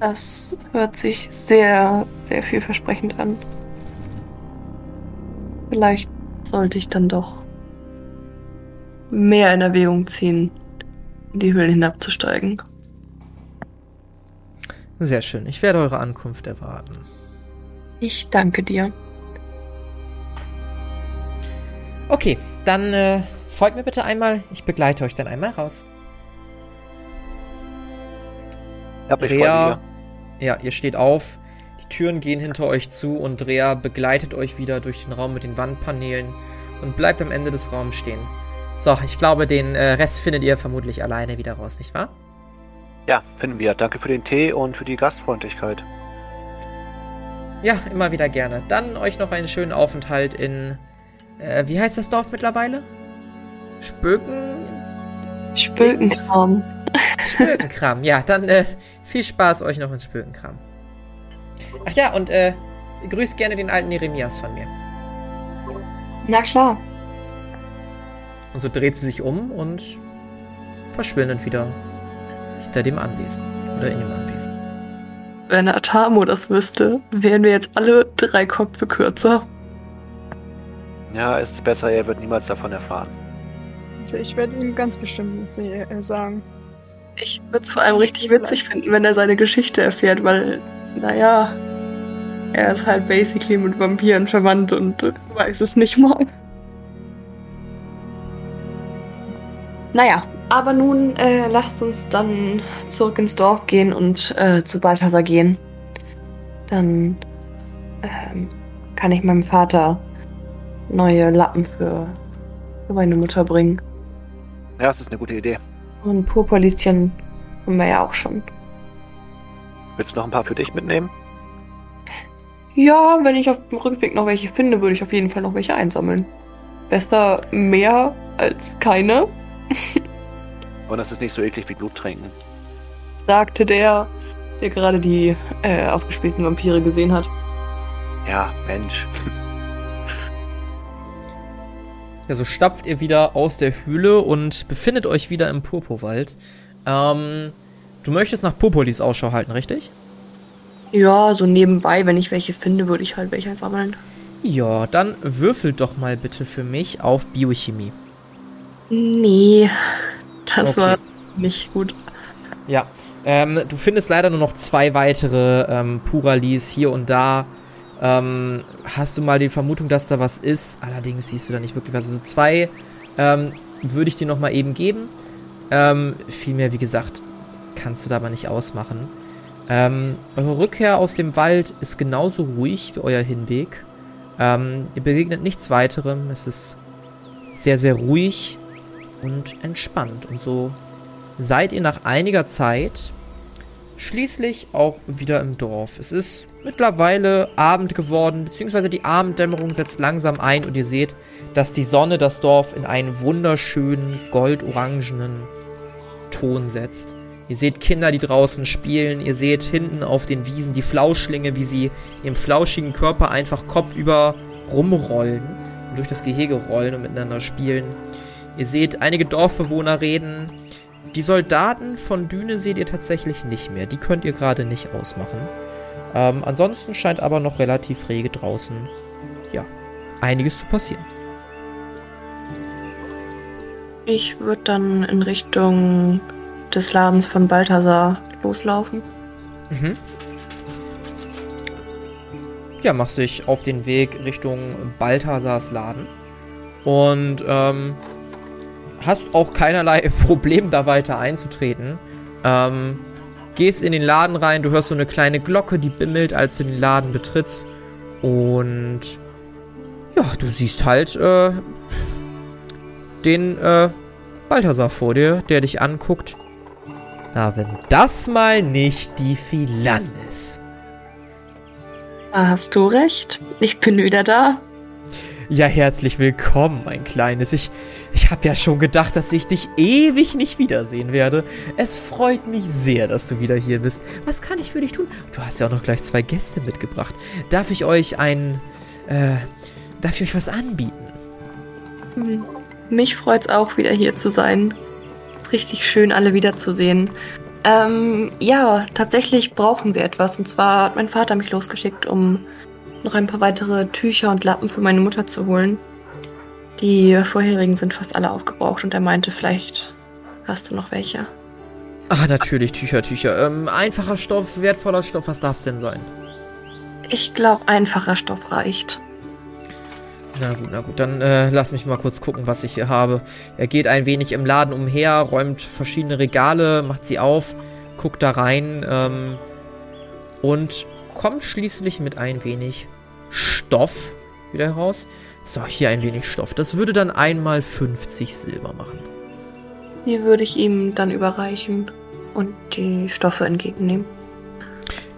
Das hört sich sehr, sehr vielversprechend an. Vielleicht sollte ich dann doch mehr in Erwägung ziehen, die Höhlen hinabzusteigen. Sehr schön. Ich werde eure Ankunft erwarten. Ich danke dir. Okay, dann äh, folgt mir bitte einmal. Ich begleite euch dann einmal raus. Ja, Rea, ja, ihr steht auf. Die Türen gehen hinter euch zu und Rea begleitet euch wieder durch den Raum mit den Wandpaneelen und bleibt am Ende des Raums stehen. So, ich glaube, den äh, Rest findet ihr vermutlich alleine wieder raus, nicht wahr? Ja, finden wir. Danke für den Tee und für die Gastfreundlichkeit. Ja, immer wieder gerne. Dann euch noch einen schönen Aufenthalt in. Äh, wie heißt das Dorf mittlerweile? Spöken. Spökenkram. Spökenkram, ja, dann äh, viel Spaß euch noch in Spökenkram. Ach ja, und äh, grüßt gerne den alten Jeremias von mir. Na klar. Und so dreht sie sich um und verschwindet wieder hinter dem Anwesen. Oder in dem Anwesen. Wenn Atamo das wüsste, wären wir jetzt alle drei Köpfe kürzer. Ja, ist besser, er wird niemals davon erfahren. Also ich werde ihm ganz bestimmt nicht se- äh, sagen. Ich würde es vor allem richtig witzig finden, wenn er seine Geschichte erfährt, weil, naja, er ist halt basically mit Vampiren verwandt und weiß es nicht mal. Naja, aber nun äh, lasst uns dann zurück ins Dorf gehen und äh, zu Balthasar gehen. Dann ähm, kann ich meinem Vater neue Lappen für, für meine Mutter bringen. Ja, das ist eine gute Idee. Und Purpurlieschen haben wir ja auch schon. Willst du noch ein paar für dich mitnehmen? Ja, wenn ich auf dem Rückweg noch welche finde, würde ich auf jeden Fall noch welche einsammeln. Besser mehr als keine, Und das ist nicht so eklig wie Blut trinken. sagte der, der gerade die äh, aufgespielten Vampire gesehen hat. Ja, Mensch. Ja, so stapft ihr wieder aus der Höhle und befindet euch wieder im Purpurwald. Ähm, du möchtest nach Purpurlis Ausschau halten, richtig? Ja, so nebenbei, wenn ich welche finde, würde ich halt welche sammeln. Ja, dann würfelt doch mal bitte für mich auf Biochemie. Nee, das Okay. war nicht gut. Ja, ähm, du findest leider nur noch zwei weitere ähm, Puralis hier und da. Ähm, hast du mal die Vermutung, dass da was ist? Allerdings siehst du da nicht wirklich was. Also zwei ähm, würde ich dir noch mal eben geben. Ähm, viel mehr, wie gesagt, kannst du da aber nicht ausmachen. Ähm, eure Rückkehr aus dem Wald ist genauso ruhig wie euer Hinweg. Ähm, ihr begegnet nichts weiterem. Es ist sehr, sehr ruhig und entspannt. Und so seid ihr nach einiger Zeit schließlich auch wieder im Dorf. Es ist mittlerweile Abend geworden, beziehungsweise die Abenddämmerung setzt langsam ein und ihr seht, dass die Sonne das Dorf in einen wunderschönen goldorangenen Ton setzt. Ihr seht Kinder, die draußen spielen. Ihr seht hinten auf den Wiesen die Flauschlinge, wie sie ihrem flauschigen Körper einfach kopfüber rumrollen und durch das Gehege rollen und miteinander spielen. Ihr seht einige Dorfbewohner reden. Die Soldaten von Düne seht ihr tatsächlich nicht mehr. Die könnt ihr gerade nicht ausmachen. Ähm, ansonsten scheint aber noch relativ rege draußen, ja, einiges zu passieren. Ich würde dann in Richtung des Ladens von Balthasar loslaufen. Mhm. Ja, machst dich auf den Weg Richtung Balthasars Laden. Und ähm, hast auch keinerlei Problem, da weiter einzutreten. Ähm, gehst in den Laden rein, du hörst so eine kleine Glocke, die bimmelt, als du den Laden betrittst. Und ja, du siehst halt äh, den äh, Balthasar vor dir, der dich anguckt. Na, wenn das mal nicht die Philan ist. Hast du recht. Ich bin wieder da. Ja, herzlich willkommen, mein Kleines. Ich, ich habe ja schon gedacht, dass ich dich ewig nicht wiedersehen werde. Es freut mich sehr, dass du wieder hier bist. Was kann ich für dich tun? Du hast ja auch noch gleich zwei Gäste mitgebracht. Darf ich euch ein, äh, darf ich euch was anbieten? Hm. Mich freut's auch, wieder hier zu sein. Richtig schön, alle wiederzusehen. Ähm, ja, tatsächlich brauchen wir etwas. Und zwar hat mein Vater mich losgeschickt, um noch ein paar weitere Tücher und Lappen für meine Mutter zu holen. Die vorherigen sind fast alle aufgebraucht und er meinte, vielleicht hast du noch welche. Ah, natürlich, Tücher, Tücher. Ähm, einfacher Stoff, wertvoller Stoff, was darf es denn sein? Ich glaube, einfacher Stoff reicht. Na gut, na gut, dann äh, lass mich mal kurz gucken, was ich hier habe. Er geht ein wenig im Laden umher, räumt verschiedene Regale, macht sie auf, guckt da rein ähm, und kommt schließlich mit ein wenig Stoff wieder heraus. So, hier ein wenig Stoff. Das würde dann einmal 50 Silber machen. Die würde ich ihm dann überreichen und die Stoffe entgegennehmen.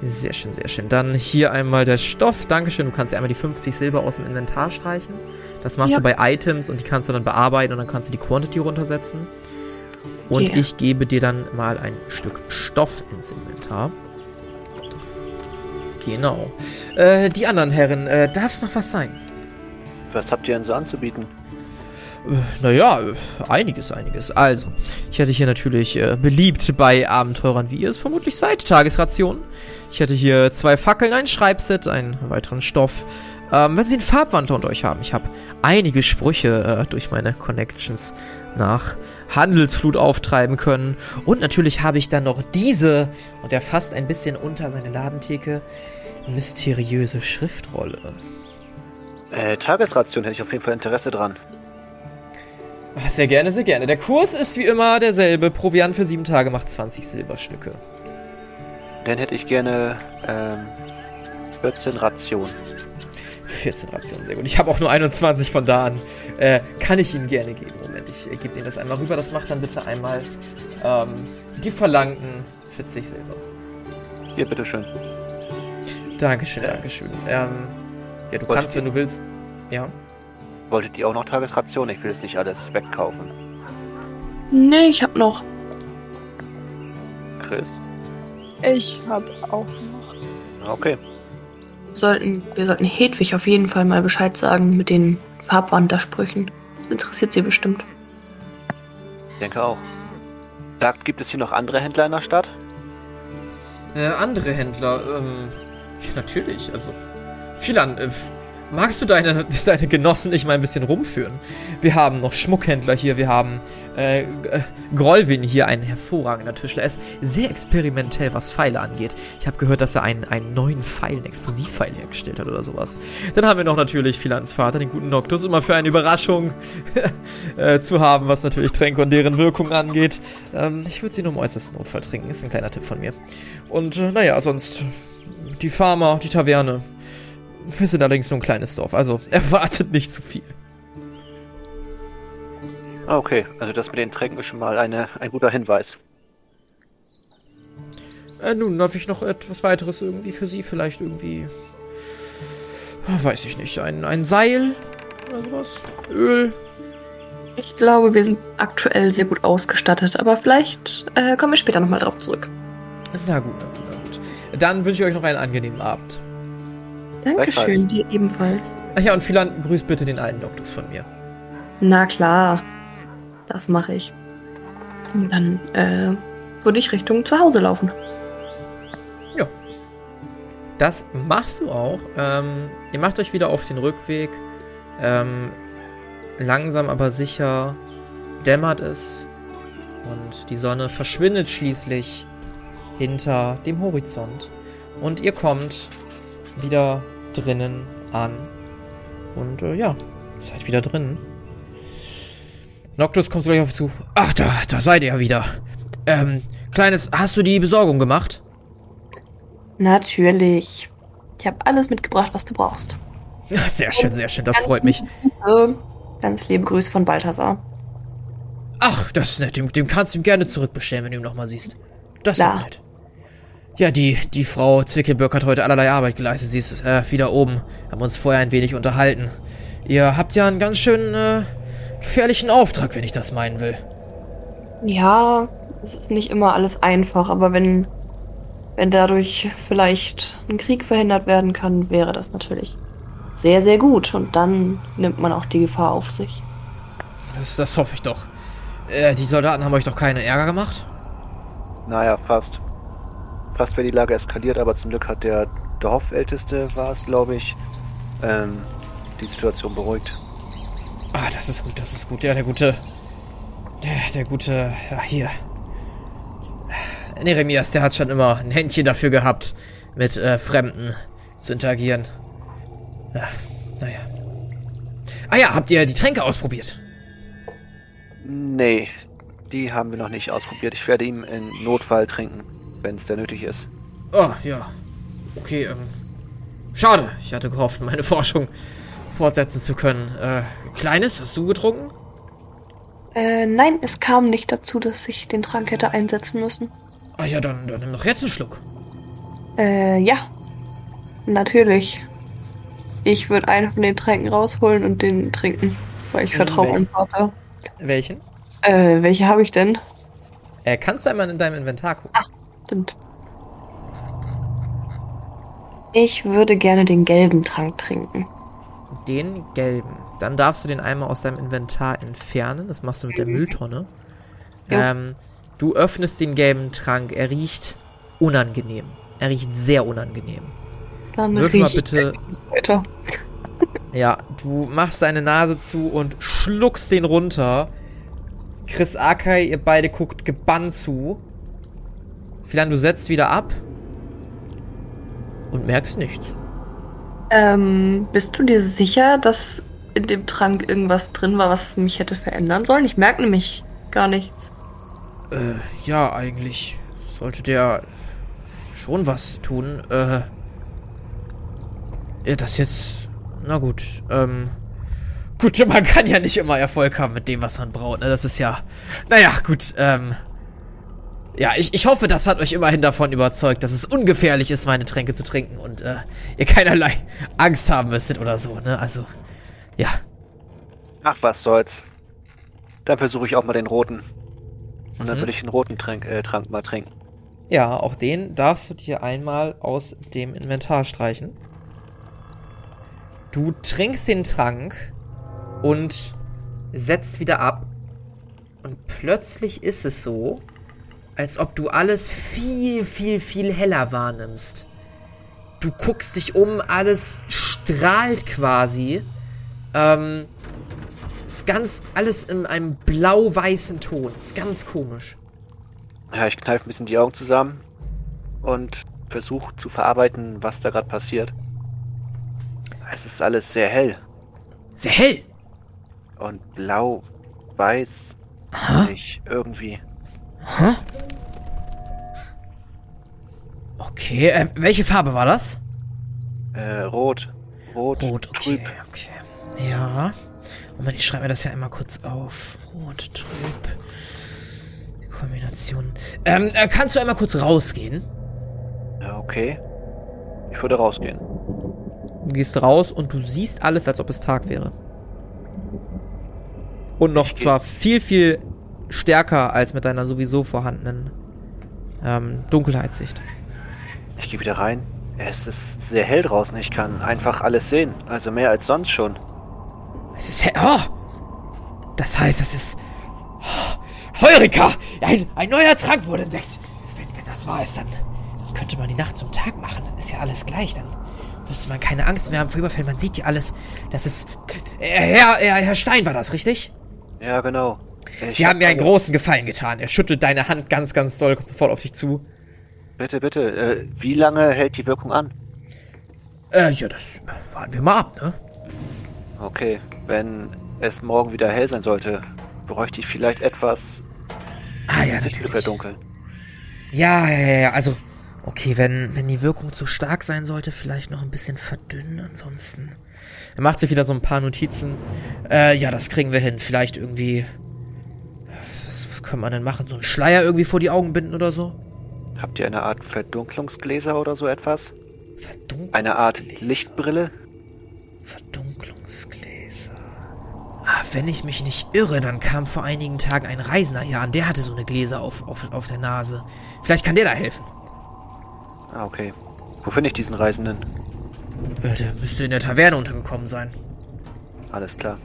Sehr schön, sehr schön. Dann hier einmal der Stoff. Dankeschön. Du kannst ja einmal die 50 Silber aus dem Inventar streichen. Das machst ja. du bei Items und die kannst du dann bearbeiten und dann kannst du die Quantity runtersetzen. Und yeah. ich gebe dir dann mal ein Stück Stoff ins Inventar. Genau. Äh, die anderen Herren, äh, darf es noch was sein? Was habt ihr denn so anzubieten? Äh, naja, einiges, einiges. Also, ich hätte hier natürlich äh, beliebt bei Abenteurern, wie ihr es vermutlich seid, Tagesrationen. Ich hätte hier zwei Fackeln, ein Schreibset, einen weiteren Stoff. Ähm, wenn Sie einen Farbwandler unter euch haben, ich habe einige Sprüche äh, durch meine Connections nach Handelsflut auftreiben können. Und natürlich habe ich dann noch diese, und er fasst ein bisschen unter seine Ladentheke, mysteriöse Schriftrolle. Äh, Tagesration hätte ich auf jeden Fall Interesse dran. Sehr gerne, sehr gerne. Der Kurs ist wie immer derselbe. Proviant für sieben Tage macht 20 Silberstücke. Dann hätte ich gerne ähm, 14 Rationen. 14 Rationen, sehr gut. Ich habe auch nur 21 von da an. Äh, kann ich Ihnen gerne geben. Moment, ich äh, gebe Ihnen das einmal rüber. Das macht dann bitte einmal ähm, die verlangten 40 Silber. Hier, bitteschön. Dankeschön, ja. Dankeschön. Ähm, ja, du kannst, wenn du willst. Ja. Wolltet ihr auch noch Tagesration? Ich will es nicht alles wegkaufen. Nee, ich hab noch. Chris? Ich hab auch noch. Okay. Sollten, wir sollten Hedwig auf jeden Fall mal Bescheid sagen mit den Farbwandersprüchen. Das interessiert sie bestimmt. Ich denke auch. Sagt, gibt es hier noch andere Händler in der Stadt? Äh, andere Händler, ähm, ja, natürlich, also. Philan, äh, magst du deine, deine Genossen nicht mal ein bisschen rumführen? Wir haben noch Schmuckhändler hier, wir haben äh, Grollwin hier, ein hervorragender Tischler. Er ist sehr experimentell, was Pfeile angeht. Ich habe gehört, dass er einen, einen neuen Pfeil, einen Explosivpfeil hergestellt hat oder sowas. Dann haben wir noch natürlich Philans Vater, den guten Noctus, immer für eine Überraschung äh, zu haben, was natürlich Tränke und deren Wirkung angeht. Ähm, ich würde sie nur im äußersten Notfall trinken, ist ein kleiner Tipp von mir. Und äh, naja, sonst die Farmer, die Taverne. Wir sind allerdings nur ein kleines Dorf, also erwartet nicht zu viel. Ah, okay, also das mit den Tränken ist schon mal eine, ein guter Hinweis. Äh, nun, darf ich noch etwas weiteres irgendwie für Sie? Vielleicht irgendwie. Ah, weiß ich nicht. Ein, ein Seil oder sowas? Öl? Ich glaube, wir sind aktuell sehr gut ausgestattet, aber vielleicht äh, kommen wir später nochmal drauf zurück. Na gut, na gut, na gut. Dann wünsche ich euch noch einen angenehmen Abend. Dankeschön, dir ebenfalls. Ach ja, und Philan, grüß bitte den alten Doktus von mir. Na klar, das mache ich. Und dann äh, würde ich Richtung zu Hause laufen. Ja. Das machst du auch. Ähm, ihr macht euch wieder auf den Rückweg. Ähm, langsam aber sicher dämmert es und die Sonne verschwindet schließlich hinter dem Horizont. Und ihr kommt wieder drinnen an. Und äh, ja, seid wieder drin. Noctus kommt gleich auf zu. Ach, da, da seid ihr ja wieder. Ähm, Kleines, hast du die Besorgung gemacht? Natürlich. Ich habe alles mitgebracht, was du brauchst. Sehr schön, sehr schön, das freut mich. Ganz liebe Grüße von Balthasar. Ach, das ist nett. Dem, dem kannst du ihm gerne zurückbestellen, wenn du ihn nochmal siehst. Das ist nett. Ja, die, die Frau Zwickelböck hat heute allerlei Arbeit geleistet. Sie ist äh, wieder oben. Haben uns vorher ein wenig unterhalten. Ihr habt ja einen ganz schön äh, gefährlichen Auftrag, wenn ich das meinen will. Ja, es ist nicht immer alles einfach, aber wenn, wenn dadurch vielleicht ein Krieg verhindert werden kann, wäre das natürlich sehr, sehr gut. Und dann nimmt man auch die Gefahr auf sich. Das, das hoffe ich doch. Äh, die Soldaten haben euch doch keine Ärger gemacht? Naja, fast. Fast wäre die Lage eskaliert, aber zum Glück hat der Dorfälteste, war es, glaube ich, ähm, die Situation beruhigt. Ah, das ist gut, das ist gut. Ja, der gute. Der, der gute. Ja, hier. Neremias, der hat schon immer ein Händchen dafür gehabt, mit äh, Fremden zu interagieren. Ja, naja. Ah ja, habt ihr die Tränke ausprobiert? Nee, die haben wir noch nicht ausprobiert. Ich werde ihm in Notfall trinken, wenn es der nötig ist. Oh, ja. Okay, ähm. Schade. Ich hatte gehofft, meine Forschung fortsetzen zu können. Äh, Kleines, hast du getrunken? Äh, nein, es kam nicht dazu, dass ich den Trank hätte einsetzen müssen. Ah ja, dann, dann nimm doch jetzt einen Schluck. Äh, ja. Natürlich. Ich würde einen von den Tränken rausholen und den trinken, weil ich Mhm, vertraue welchen? meinem Vater. Welchen? Äh, welche habe ich denn? Äh, kannst du einmal in deinem Inventar gucken? Stimmt. Ich würde gerne den gelben Trank trinken. Den gelben. Dann darfst du den einmal aus deinem Inventar entfernen. Das machst du mit der Mülltonne. Jo. Ähm, du öffnest den gelben Trank. Er riecht unangenehm. Er riecht sehr unangenehm. Dann Würfel mal bitte. weiter. Ja, du machst deine Nase zu und schluckst den runter. Chris Akai, ihr beide guckt gebannt zu. Philan, du setzt wieder ab. Und merkst nichts. Ähm, bist du dir sicher, dass in dem Trank irgendwas drin war, was mich hätte verändern sollen? Ich merke nämlich gar nichts. Äh, ja, eigentlich sollte der schon was tun. Äh, ja, das jetzt, na gut, ähm, gut, man kann ja nicht immer Erfolg haben mit dem, was man braut, ne? Das ist ja, naja, gut, ähm, ja, ich, ich hoffe, das hat euch immerhin davon überzeugt, dass es ungefährlich ist, meine Tränke zu trinken und, äh, ihr keinerlei Angst haben müsstet oder so, ne? Also, ja. Ach, was soll's. Dann versuche ich auch mal den roten. Und dann Mhm. würde ich den roten Trank, äh, Trank mal trinken. Ja, auch den darfst du dir einmal aus dem Inventar streichen. Du trinkst den Trank und setzt wieder ab. Und plötzlich ist es so, als ob du alles viel, viel, viel heller wahrnimmst. Du guckst dich um, alles strahlt quasi. Ähm, ist ganz, alles in einem blau-weißen Ton. Ist ganz komisch. Ja, ich kneife ein bisschen die Augen zusammen und versuche zu verarbeiten, was da gerade passiert. Es ist alles sehr hell Sehr hell. und blau, weiß, nicht irgendwie. Hä? Okay, äh, welche Farbe war das? Äh, rot. Rot, Rot, okay, trüb. okay. Ja. Moment, ich schreibe mir das ja einmal kurz auf. Rot, trüb. Kombination. Ähm, äh, kannst du einmal kurz rausgehen? Ja, okay. Ich würde rausgehen. Du gehst raus und du siehst alles, als ob es Tag wäre. Und noch Ich zwar viel, viel stärker als mit deiner sowieso vorhandenen ähm, Dunkelheitssicht. Ich gehe wieder rein. Es ist sehr hell draußen. Ich kann einfach alles sehen. Also mehr als sonst schon. Es ist hell. Oh! Das heißt, es ist. Oh, Heureka! Ein, ein neuer Trank wurde entdeckt. Wenn, wenn das wahr ist, dann, dann könnte man die Nacht zum Tag machen. Dann ist ja alles gleich. Dann müsste man keine Angst mehr haben vor Überfällen. Man sieht ja alles. Das ist. Herr, Herr, Herr Stein war das, richtig? Ja, genau. Ich Sie hab haben mir einen eine- großen Gefallen getan. Er schüttelt deine Hand ganz, ganz doll, kommt sofort auf dich zu. Bitte, bitte. Äh, wie lange hält die Wirkung an? Äh, ja, das warten wir mal ab, ne? Okay, wenn es morgen wieder hell sein sollte, bräuchte ich vielleicht etwas, Ah, ja, das Licht zu verdunkeln. Ja, ja, ja, ja, also, okay, wenn, wenn die Wirkung zu stark sein sollte, vielleicht noch ein bisschen verdünnen, ansonsten. Er macht sich wieder so ein paar Notizen. Äh, ja, das kriegen wir hin. Vielleicht irgendwie. Kann man denn machen? So einen Schleier irgendwie vor die Augen binden oder so? Habt ihr eine Art Verdunklungsgläser oder so etwas? Verdunklungsgläser. Eine Art Lichtbrille? Verdunklungsgläser. wenn ich mich nicht irre, dann kam vor einigen Tagen ein Reisender hier an. Der hatte so eine Gläser auf, auf, auf der Nase. Vielleicht kann der da helfen. Ah, okay. Wo finde ich diesen Reisenden? Äh, Der müsste in der Taverne untergekommen sein. Alles klar.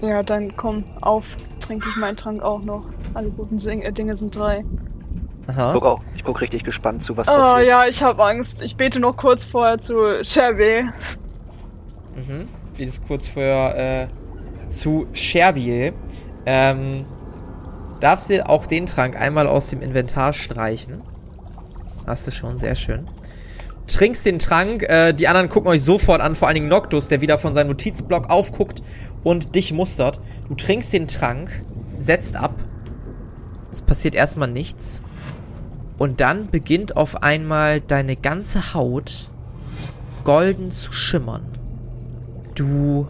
Ja, dann komm, auf. Trinke ich meinen Trank auch noch. Alle guten Sing äh, Dinge sind drei. Aha. Guck auch. Ich guck richtig gespannt zu, was Oh passiert. ja, ich habe Angst. Ich bete noch kurz vorher zu Sherby. Mhm. Wie das kurz vorher äh, zu Sherbiel. Ähm, darfst du auch den Trank einmal aus dem Inventar streichen. Hast du schon, sehr schön. Trinkst den Trank, äh, die anderen gucken euch sofort an, vor allen Dingen Noctus, der wieder von seinem Notizblock aufguckt und dich mustert. Du trinkst den Trank, setzt ab. Es passiert erstmal nichts. Und dann beginnt auf einmal deine ganze Haut golden zu schimmern. Du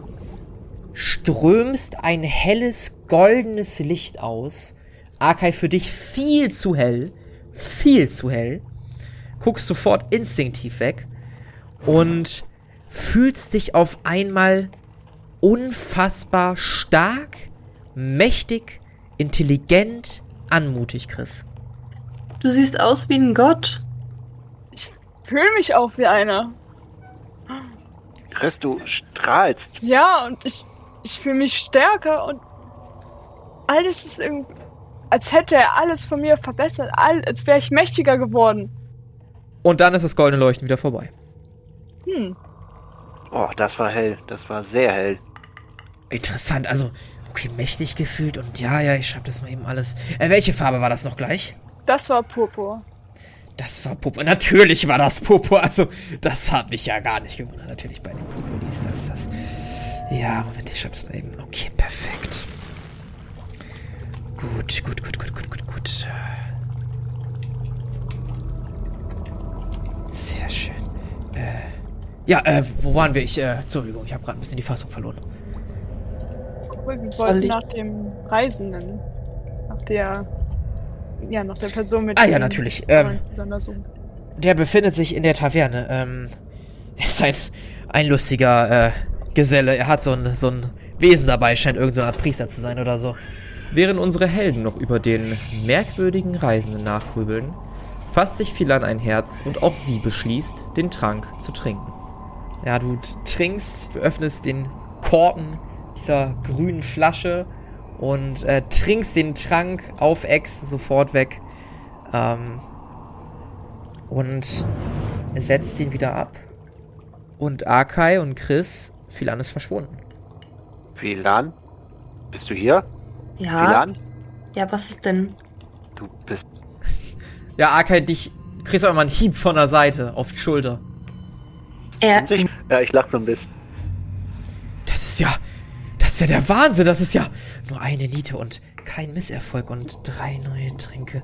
strömst ein helles, goldenes Licht aus. Arkai für dich viel zu hell. Viel zu hell. Guckst sofort instinktiv weg. Und fühlst dich auf einmal unfassbar stark, mächtig, intelligent, anmutig, Chris. Du siehst aus wie ein Gott. Fühl mich auch wie einer. Chris, du strahlst. Ja, und ich, ich fühle mich stärker und alles ist irgendwie, als hätte er alles von mir verbessert, als wäre ich mächtiger geworden. Und dann ist das goldene Leuchten wieder vorbei. Hm. Oh, das war hell. Das war sehr hell. Interessant, also, okay, mächtig gefühlt und ja, ja, ich schreib das mal eben alles. Äh, welche Farbe war das noch gleich? Das war Purpur. Das war Purpur. Natürlich war das Purpur. Also, das hat mich ja gar nicht gewundert. Natürlich bei den Purpuris, das, das. Ja, Moment, ich schreib das mal eben. Okay, perfekt. Gut, gut, gut, gut, gut, gut, gut. Sehr schön. Äh, ja, äh, wo waren wir? Ich, äh, Entschuldigung, ich habe gerade ein bisschen die Fassung verloren. Wir Soll wollten ich- nach dem Reisenden. Nach der. Ja, nach der Person mit Ah, ja, natürlich, ähm. Der befindet sich in der Taverne. Ähm, er ist ein, ein lustiger äh, Geselle. Er hat so ein, so ein Wesen dabei, scheint irgendeine so Art Priester zu sein oder so. Während unsere Helden noch über den merkwürdigen Reisenden nachgrübeln, fasst sich Philan ein Herz und auch sie beschließt, den Trank zu trinken. Ja, du trinkst, du öffnest den Korken dieser grünen Flasche und äh, trinkst den Trank auf Ex sofort weg. Ähm, und setzt ihn wieder ab. Und Akai und Chris, Philan ist verschwunden. Philan? Bist du hier? Ja. Philan? Ja, was ist denn? Du bist. Ja, Akai, dich kriegst du auch mal einen Hieb von der Seite auf die Schulter. Er, Ja, ich lach so ein bisschen. Das ist ja, das ist ja der Wahnsinn. Das ist ja nur eine Niete und kein Misserfolg und drei neue Tränke.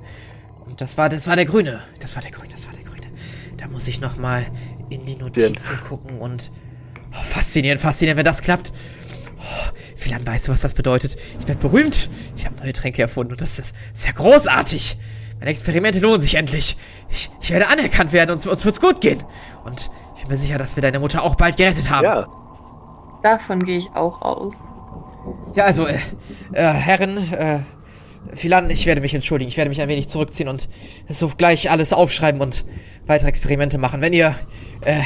Und das war, das war der Grüne. Das war der Grüne, das war der Grüne. Da muss ich noch mal in die Notizen gucken und oh, faszinierend, faszinierend, wenn das klappt. Oh, Philan, weißt du, was das bedeutet? Ich werde berühmt. Ich habe neue Tränke erfunden und das ist sehr großartig. Meine Experimente lohnen sich endlich. Ich, ich werde anerkannt werden und uns, uns wird's gut gehen. Und ich bin mir sicher, dass wir deine Mutter auch bald gerettet haben. Ja, davon gehe ich auch aus. Ja, also, äh, äh, Herren, äh, Philan, ich werde mich entschuldigen. Ich werde mich ein wenig zurückziehen und so gleich alles aufschreiben und weitere Experimente machen. Wenn ihr, äh,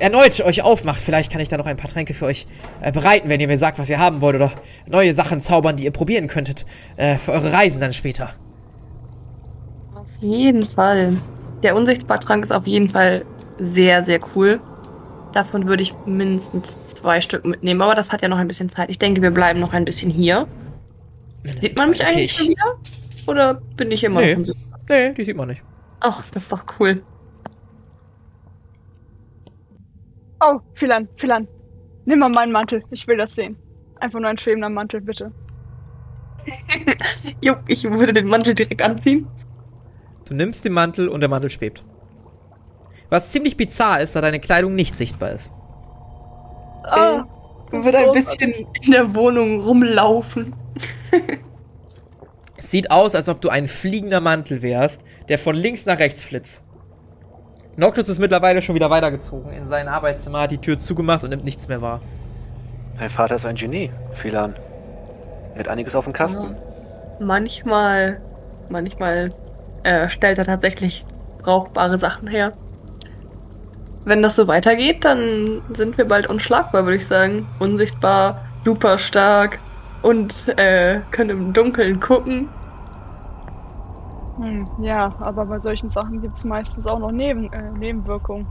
erneut euch aufmacht, vielleicht kann ich da noch ein paar Tränke für euch äh, bereiten, wenn ihr mir sagt, was ihr haben wollt oder neue Sachen zaubern, die ihr probieren könntet, äh, für eure Reisen dann später. Auf jeden Fall. Der Unsichtbartrank ist auf jeden Fall sehr, sehr cool. Davon würde ich mindestens zwei Stück mitnehmen, aber das hat ja noch ein bisschen Zeit. Ich denke, wir bleiben noch ein bisschen hier. Sieht man mich eigentlich ich- schon wieder? Oder bin ich immer Nee. noch? Nee, die sieht man nicht. Ach, das ist doch cool. Oh, Philan, Philan. Nimm mal meinen Mantel. Ich will das sehen. Einfach nur ein schwebender Mantel, bitte. Jo, ich würde den Mantel direkt anziehen. Du nimmst den Mantel und der Mantel schwebt. Was ziemlich bizarr ist, da deine Kleidung nicht sichtbar ist. Ah, das würde ist ein bisschen in der Wohnung rumlaufen. Es sieht aus, als ob du ein fliegender Mantel wärst, der von links nach rechts flitzt. Noctus ist mittlerweile schon wieder weitergezogen in sein Arbeitszimmer, hat die Tür zugemacht und nimmt nichts mehr wahr. dein Vater ist ein Genie, Philan. Er hat einiges auf dem Kasten. Manchmal, manchmal äh, stellt er tatsächlich brauchbare Sachen her. Wenn das so weitergeht, dann sind wir bald unschlagbar, würde ich sagen. Unsichtbar, super stark und äh, können im Dunkeln gucken. Hm, ja, aber bei solchen Sachen gibt es meistens auch noch Neben äh, Nebenwirkungen.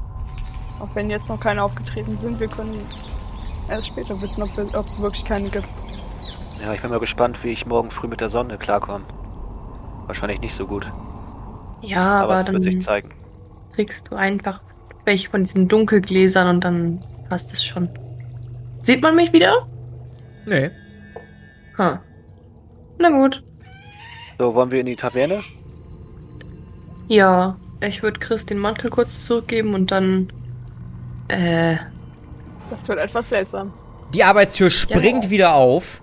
Auch wenn jetzt noch keine aufgetreten sind, wir können erst später wissen, ob es wirklich keine gibt. Ja, ich bin mal gespannt, wie ich morgen früh mit der Sonne klarkomme. Wahrscheinlich nicht so gut. Ja, aber, Aber es dann wird sich zeigen. kriegst du einfach welche von diesen Dunkelgläsern und dann passt es schon. Sieht man mich wieder? Nee. Ha. Na gut. So, wollen wir in die Taverne? Ja, ich würde Chris den Mantel kurz zurückgeben und dann. Äh. Das wird etwas seltsam. Die Arbeitstür springt Ja. wieder auf.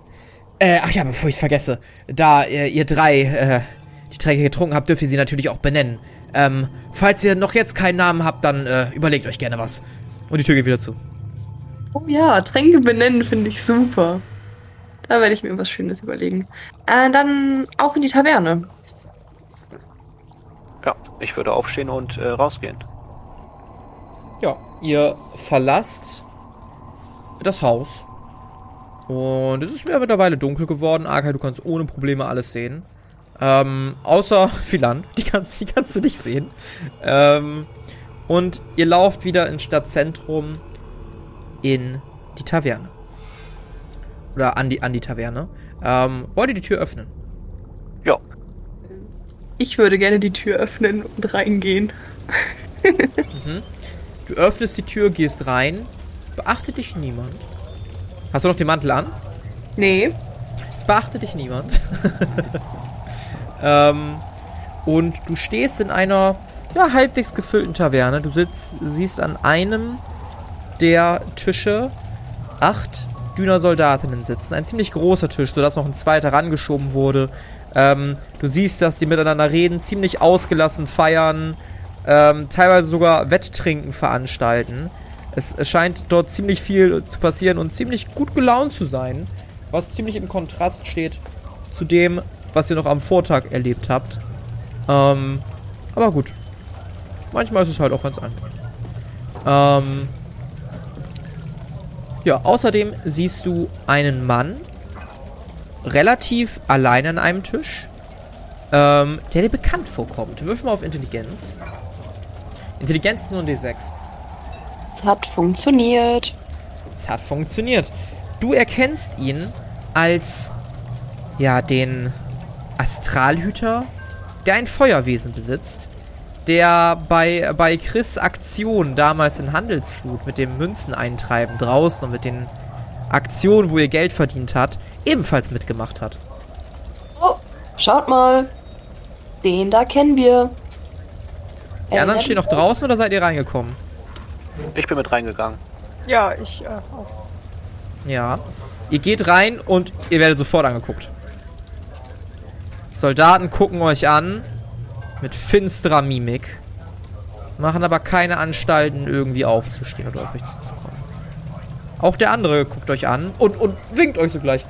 Äh, ach ja, bevor ich es vergesse. Da äh, ihr drei äh, die Tränke getrunken habt, dürft ihr sie natürlich auch benennen. Ähm, falls ihr noch jetzt keinen Namen habt, dann äh, überlegt euch gerne was. Und die Tür geht wieder zu. Oh ja, Tränke benennen finde ich super. Da werde ich mir was Schönes überlegen. Äh, dann auch in die Taverne. Ja, ich würde aufstehen und äh, rausgehen. Ja, ihr verlasst das Haus. Und es ist mir mittlerweile dunkel geworden. Arkai, du kannst ohne Probleme alles sehen. Ähm, außer Philan, die kannst, die kannst du nicht sehen. Ähm, und ihr lauft wieder ins Stadtzentrum in die Taverne. Oder an die, an die Taverne. Ähm, wollt ihr die Tür öffnen? Ja, Ich würde gerne die Tür öffnen und reingehen. Mhm. Du öffnest die Tür, gehst rein. Es beachtet dich niemand. Hast du noch den Mantel an? Nee. Es beachtet dich niemand. ähm, und du stehst in einer ja, halbwegs gefüllten Taverne. Du sitzt, siehst an einem der Tische acht Düner Soldatinnen sitzen. Ein ziemlich großer Tisch, sodass noch ein zweiter rangeschoben wurde. Ähm, du siehst, dass die miteinander reden, ziemlich ausgelassen feiern, ähm, teilweise sogar Wetttrinken veranstalten. Es, es scheint dort ziemlich viel zu passieren und ziemlich gut gelaunt zu sein, was ziemlich im Kontrast steht zu dem, was ihr noch am Vortag erlebt habt. Ähm, aber gut. Manchmal ist es halt auch ganz angenehm. Ähm, ja, außerdem siehst du einen Mann relativ allein an einem Tisch, ähm, der dir bekannt vorkommt. Wirf mal auf Intelligenz. Intelligenz ist nur ein D6. Es hat funktioniert. Es hat funktioniert. Du erkennst ihn als, ja, den Astralhüter, der ein Feuerwesen besitzt, der bei, bei Chris Aktion damals in Handelsflut mit dem Münzeneintreiben draußen und mit den Aktionen, wo ihr Geld verdient hat, ebenfalls mitgemacht hat. Oh, schaut mal. Den da kennen wir. Die anderen stehen noch draußen oder seid ihr reingekommen? ich bin mit reingegangen. Ja, ich äh, auch. Ja. Ihr geht rein und ihr werdet sofort angeguckt. Soldaten gucken euch an mit finsterer Mimik, machen aber keine Anstalten, irgendwie aufzustehen oder auf euch zuzukommen. Auch der andere guckt euch an und, und winkt euch sogleich.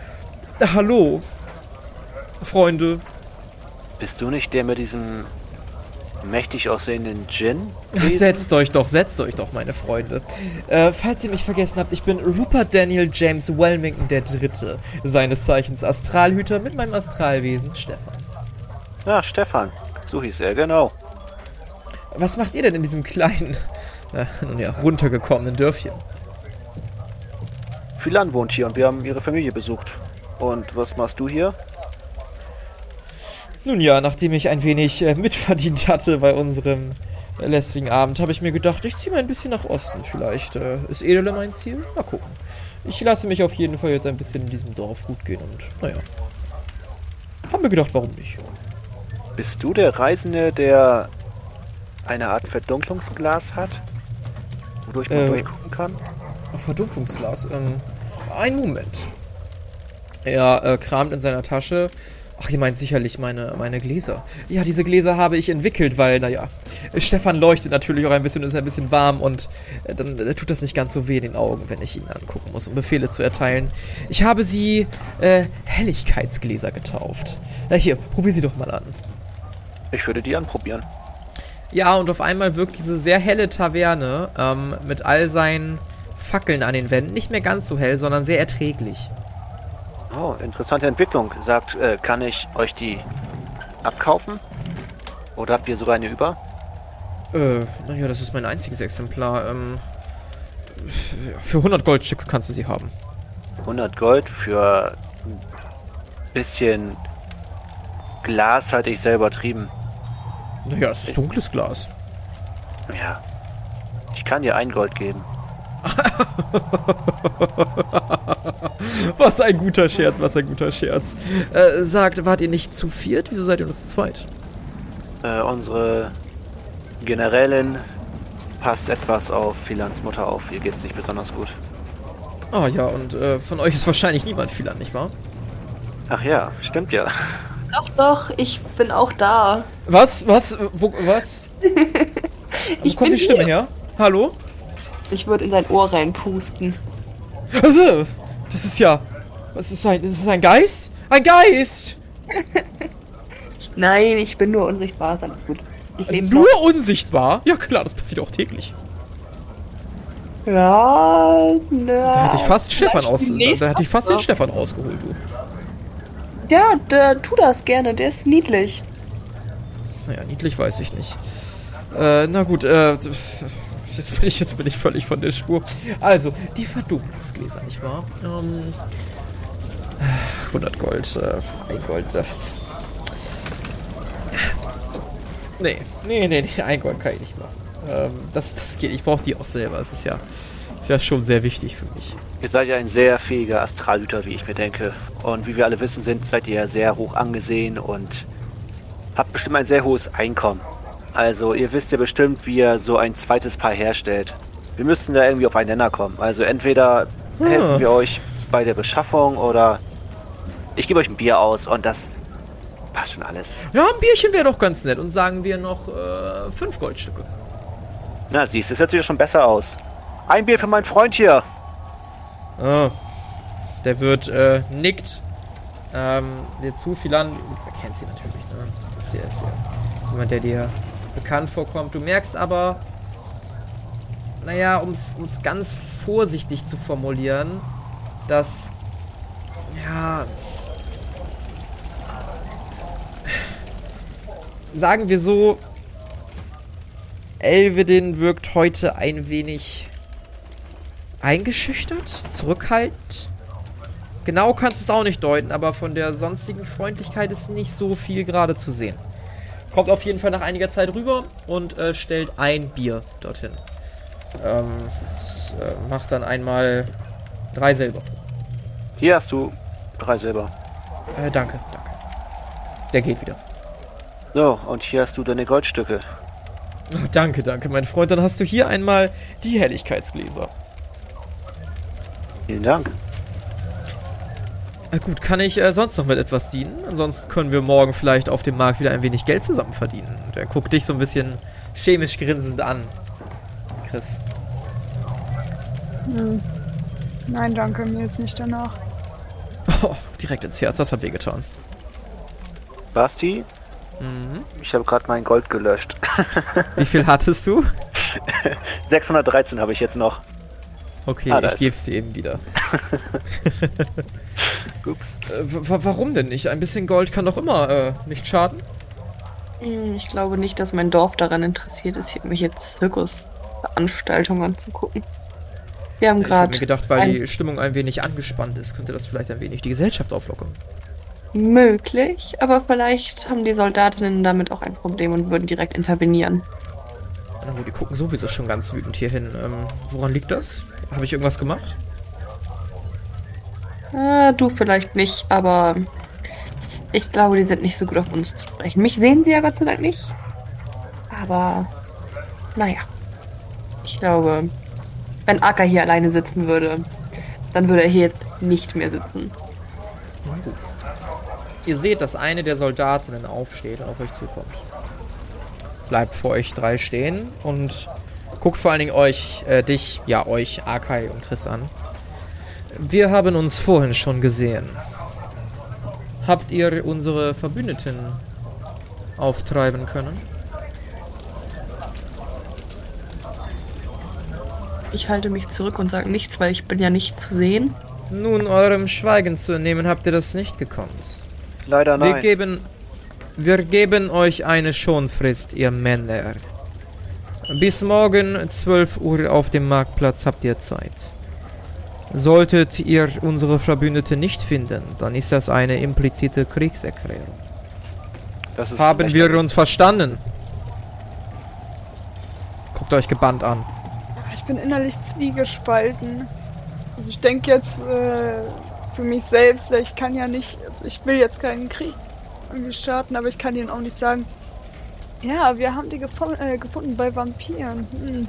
Hallo, Freunde. Bist du nicht der mit diesem mächtig aussehenden Djinn? Setzt euch doch, setzt euch doch, meine Freunde. Äh, falls ihr mich vergessen habt, ich bin Rupert Daniel James Wellington der Dritte, seines Zeichens Astralhüter mit meinem Astralwesen Stefan. Ja, Stefan. So hieß er, genau. Was macht ihr denn in diesem kleinen, äh, nun ja, runtergekommenen Dörfchen? Philan wohnt hier und wir haben ihre Familie besucht. Und was machst du hier? Nun ja, nachdem ich ein wenig äh, mitverdient hatte bei unserem äh, lästigen Abend, habe ich mir gedacht, ich ziehe mal ein bisschen nach Osten. Vielleicht äh, ist Edele mein Ziel? Mal gucken. Ich lasse mich auf jeden Fall jetzt ein bisschen in diesem Dorf gut gehen und, naja. Haben mir gedacht, warum nicht? Bist du der Reisende, der eine Art Verdunklungsglas hat? Wodurch man Äh. durchgucken kann? Verdunklungsglas. Ähm, ein Moment. Er äh, kramt in seiner Tasche. Ach, ihr meint sicherlich meine, meine Gläser. Ja, diese Gläser habe ich entwickelt, weil, naja, Stefan leuchtet natürlich auch ein bisschen und ist ein bisschen warm und äh, dann äh, tut das nicht ganz so weh in den Augen, wenn ich ihn angucken muss, um Befehle zu erteilen. Ich habe sie äh, Helligkeitsgläser getauft. Na hier, probier sie doch mal an. Ich würde die anprobieren. Ja, und auf einmal wirkt diese sehr helle Taverne ähm, mit all seinen Fackeln an den Wänden nicht mehr ganz so hell, sondern sehr erträglich. Oh, interessante Entwicklung. Sagt, äh, kann ich euch die abkaufen? Oder habt ihr sogar eine über? Äh, naja, das ist mein einziges Exemplar. Ähm, für 100 Goldstücke kannst du sie haben. 100 Gold für ein bisschen Glas hatte ich selber trieben. Naja, es ist dunkles Glas. Ja. Ich kann dir ein Gold geben. was ein guter Scherz, was ein guter Scherz. Äh, sagt, wart ihr nicht zu viert? Wieso seid ihr nur zu zweit? Äh, unsere Generälin passt etwas auf Philans Mutter auf. Ihr geht's nicht besonders gut. Ah ja, und äh, von euch ist wahrscheinlich niemand Philan, nicht wahr? Ach ja, stimmt ja. Doch, doch, ich bin auch da. Was? Was? Wo, was? Wo Ich kommt bin die Stimme hier. her? Hallo? Ich würde in dein Ohr reinpusten. Also, Das ist ja... Was ist ein... Ist das ein Geist? Ein Geist! Nein, ich bin nur unsichtbar, ist alles gut. Ich lebe Nur unsichtbar? Ja klar, das passiert auch täglich. noch. Ja, na. Da hätte ich fast Stefan aus... Da hätte ich fast den noch. Stefan rausgeholt, du. Ja, der, tu das gerne, der ist niedlich. Naja, niedlich weiß ich nicht. Äh, na gut, äh, jetzt bin ich, jetzt bin ich völlig von der Spur. Also, die Verdunklungsgläser, nicht wahr? Ähm, 100 Gold, äh, ein Gold, äh. Nee, nee, nee, nee, ein Gold kann ich nicht machen. Ähm, das, das geht, ich brauche die auch selber, es ist ja, ist ja schon sehr wichtig für mich. Ihr seid ja ein sehr fähiger Astralhüter, wie ich mir denke. Und wie wir alle wissen, sind, seid ihr ja sehr hoch angesehen und habt bestimmt ein sehr hohes Einkommen. Also ihr wisst ja bestimmt, wie ihr so ein zweites Paar herstellt. Wir müssten da irgendwie auf einen Nenner kommen. Also entweder Ah. helfen wir euch bei der Beschaffung oder ich gebe euch ein Bier aus und das passt schon alles. Ja, ein Bierchen wäre doch ganz nett und sagen wir noch, äh, fünf Goldstücke. Na, siehst du, das hört sich ja schon besser aus. Ein Bier für meinen Freund hier. Ah, der wird äh, nickt ähm, dir zu viel an. Er kennt sie natürlich, ne? Das hier ist ja jemand, der dir bekannt vorkommt. Du merkst aber, naja, um es ganz vorsichtig zu formulieren, dass, ja, sagen wir so, Elvedin wirkt heute ein wenig eingeschüchtert, zurückhaltend. Genau kannst du es auch nicht deuten, aber von der sonstigen Freundlichkeit ist nicht so viel gerade zu sehen. Kommt auf jeden Fall nach einiger Zeit rüber und äh, stellt ein Bier dorthin. Ähm, s- äh, macht dann einmal drei Silber. Hier hast du drei Silber. Äh, danke, danke. Der geht wieder. So, und hier hast du deine Goldstücke. Oh, danke, danke, mein Freund. Dann hast du hier einmal die Helligkeitsgläser. Vielen Dank. Na gut, kann ich äh, sonst noch mit etwas dienen? Ansonsten können wir morgen vielleicht auf dem Markt wieder ein wenig Geld zusammen verdienen. Und er guckt dich so ein bisschen chemisch grinsend an. Chris. Hm. Nein, danke, mir ist nicht danach. Oh, direkt ins Herz, das hat wehgetan. Basti, Mhm. ich habe gerade mein Gold gelöscht. Wie viel hattest du? 613 habe ich jetzt noch. Okay, Ah, ich geb's dir eben wieder. Ups. Äh, wa- warum denn nicht? Ein bisschen Gold kann doch immer äh, nicht schaden. Hm, Ich glaube nicht, dass mein Dorf daran interessiert ist, hier irgendwelche Zirkusveranstaltungen anzugucken. Wir haben Ich habe gerade mir gedacht, weil die Stimmung ein wenig angespannt ist, könnte das vielleicht ein wenig die Gesellschaft auflockern. möglich, aber vielleicht haben die Soldatinnen damit auch ein Problem und würden direkt intervenieren. Na gut, die gucken sowieso schon ganz wütend hier hin. Ähm, woran liegt das? Habe ich irgendwas gemacht? Ah, du vielleicht nicht, aber ich glaube, die sind nicht so gut auf uns zu sprechen. Mich sehen sie ja Gott sei Dank nicht. Aber naja. Ich glaube, wenn Akka hier alleine sitzen würde, dann würde er hier jetzt nicht mehr sitzen. Gut. Ihr seht, dass eine der Soldatinnen aufsteht und auf euch zukommt. bleibt vor euch drei stehen und guckt vor allen Dingen euch, äh, dich, ja, euch, Akai und Chris an. Wir haben uns vorhin schon gesehen. Habt ihr unsere Verbündeten auftreiben können? Ich halte mich zurück und sage nichts, weil ich bin ja nicht zu sehen. Nun, eurem Schweigen zu entnehmen, habt ihr das nicht gekonnt. Leider Wir nein. geben, wir geben euch eine Schonfrist, ihr Männer. Bis morgen 12 Uhr auf dem Marktplatz habt ihr Zeit. Solltet ihr unsere Verbündete nicht finden, dann ist das eine implizite Kriegserklärung. Das ist Haben wir uns verstanden? Guckt euch gebannt an. Ich bin innerlich zwiegespalten. Also ich denke jetzt äh, für mich selbst, ich kann ja nicht, also ich will jetzt keinen Krieg irgendwie starten, aber ich kann ihnen auch nicht sagen, ja, wir haben die äh, gefunden bei Vampiren. Hm.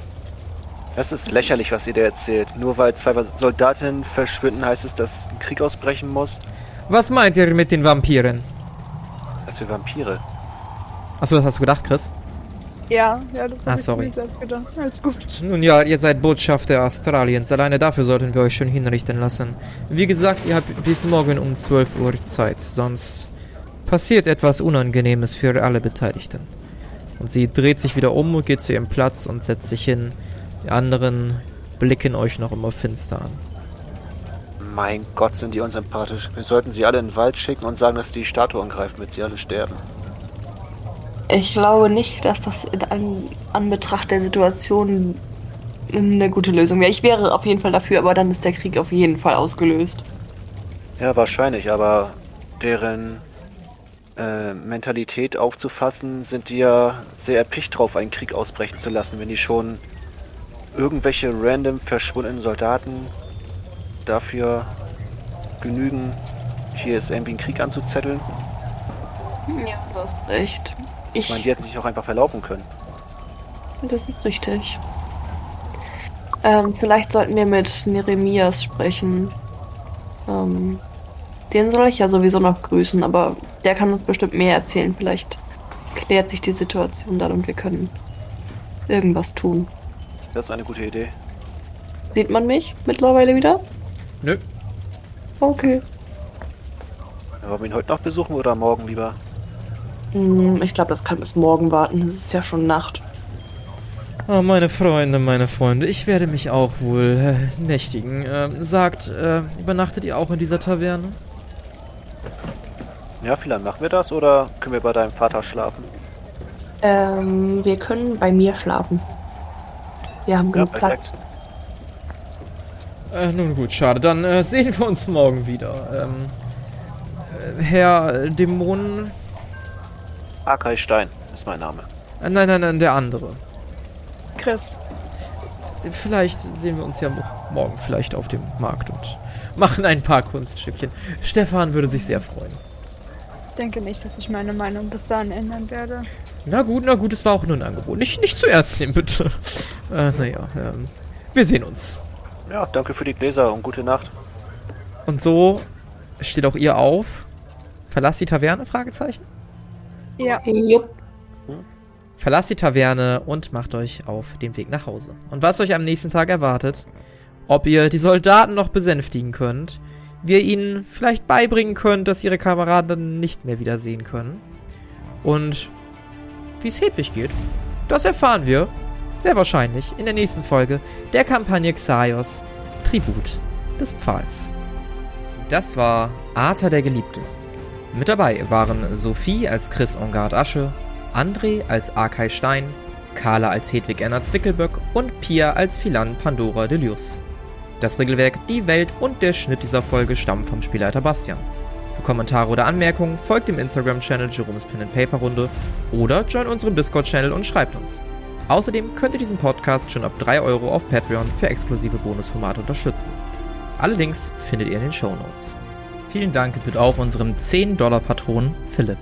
Das ist lächerlich, was ihr da erzählt. Nur weil zwei Soldatinnen verschwinden, heißt es, dass ein Krieg ausbrechen muss. Was meint ihr mit den Vampiren? Das für Vampire. Achso, das hast du gedacht, Chris? Ja, ja, das Ah, habe ich zu sorry. mir selbst gedacht. Alles gut. Nun ja, ihr seid Botschafter Australiens. Alleine dafür sollten wir euch schon hinrichten lassen. Wie gesagt, ihr habt bis morgen um 12 Uhr Zeit. Sonst passiert etwas Unangenehmes für alle Beteiligten. Und sie dreht sich wieder um und geht zu ihrem Platz und setzt sich hin. Die anderen blicken euch noch immer finster an. Mein Gott, sind die unsympathisch. Wir sollten sie alle in den Wald schicken und sagen, dass die die Statue angreifen, damit sie alle sterben. Ich glaube nicht, dass das in an, Anbetracht der Situation eine gute Lösung wäre. Ich wäre auf jeden Fall dafür, aber dann ist der Krieg auf jeden Fall ausgelöst. Ja, wahrscheinlich, aber deren äh, Mentalität aufzufassen, sind die ja sehr erpicht drauf, einen Krieg ausbrechen zu lassen, wenn die schon irgendwelche random verschwundenen Soldaten dafür genügen, hier ist irgendwie ein Krieg anzuzetteln. Ja, du hast recht. Ich Ich, meine, die hätten sich auch einfach verlaufen können. das ist richtig. Ähm, vielleicht sollten wir mit Neremias sprechen. Ähm, den soll ich ja sowieso noch grüßen, aber der kann uns bestimmt mehr erzählen. Vielleicht klärt sich die Situation dann und wir können irgendwas tun. Das ist eine gute Idee. Sieht man mich mittlerweile wieder? Nö. Okay. Wollen wir ihn heute noch besuchen oder morgen lieber? Hm, ich glaube, das kann bis morgen warten. Es ist ja schon Nacht. Oh, meine Freunde, meine Freunde, ich werde mich auch wohl äh, nächtigen. Ähm, sagt, äh, übernachtet ihr auch in dieser Taverne? Ja, vielleicht machen wir das oder können wir bei deinem Vater schlafen? Ähm, wir können bei mir schlafen. Wir haben genug perfekt. Platz. Äh, nun gut, schade. Dann äh, sehen wir uns morgen wieder. Ähm, äh, Herr Dämonen. Akai Stein ist mein Name. Äh, nein, nein, nein, der andere. Chris, Vielleicht sehen wir uns ja mo- morgen vielleicht auf dem Markt und machen ein paar Kunststückchen. Stefan würde sich sehr freuen. Ich denke nicht, dass ich meine Meinung bis dahin ändern werde. Na gut, na gut, es war auch nur ein Angebot. Nicht, nicht zu ernst nehmen, bitte. Äh, naja, ähm, wir sehen uns. Ja, danke für die Gläser und gute Nacht. Und so steht auch ihr auf. Verlasst die Taverne? Fragezeichen. Ja, Jupp. Verlasst die Taverne und macht euch auf den Weg nach Hause. Und was euch am nächsten Tag erwartet, ob ihr die Soldaten noch besänftigen könnt, wie ihr ihnen vielleicht beibringen könnt, dass ihre Kameraden nicht mehr wiedersehen können. Und wie es Hedwig geht, das erfahren wir sehr wahrscheinlich in der nächsten Folge der Kampagne Xaios Tribut des Pfahls. Das war Arthur der Geliebte. Mit dabei waren Sophie als Chris Ongard Asche, André als Arkay Stein, Carla als Hedwig Erna Zwickelböck und Pia als Philan Pandora Delius. Das Regelwerk, die Welt und der Schnitt dieser Folge stammen vom Spielleiter Bastian. Für Kommentare oder Anmerkungen folgt dem Instagram-Channel Jerome's Pen and Paper Runde oder join unserem Discord-Channel und schreibt uns. Außerdem könnt ihr diesen Podcast schon ab 3 Euro auf Patreon für exklusive Bonusformate unterstützen. Alle Links findet ihr in den Shownotes. Vielen Dank gebührt auch unserem 10-Dollar-Patron Philipp.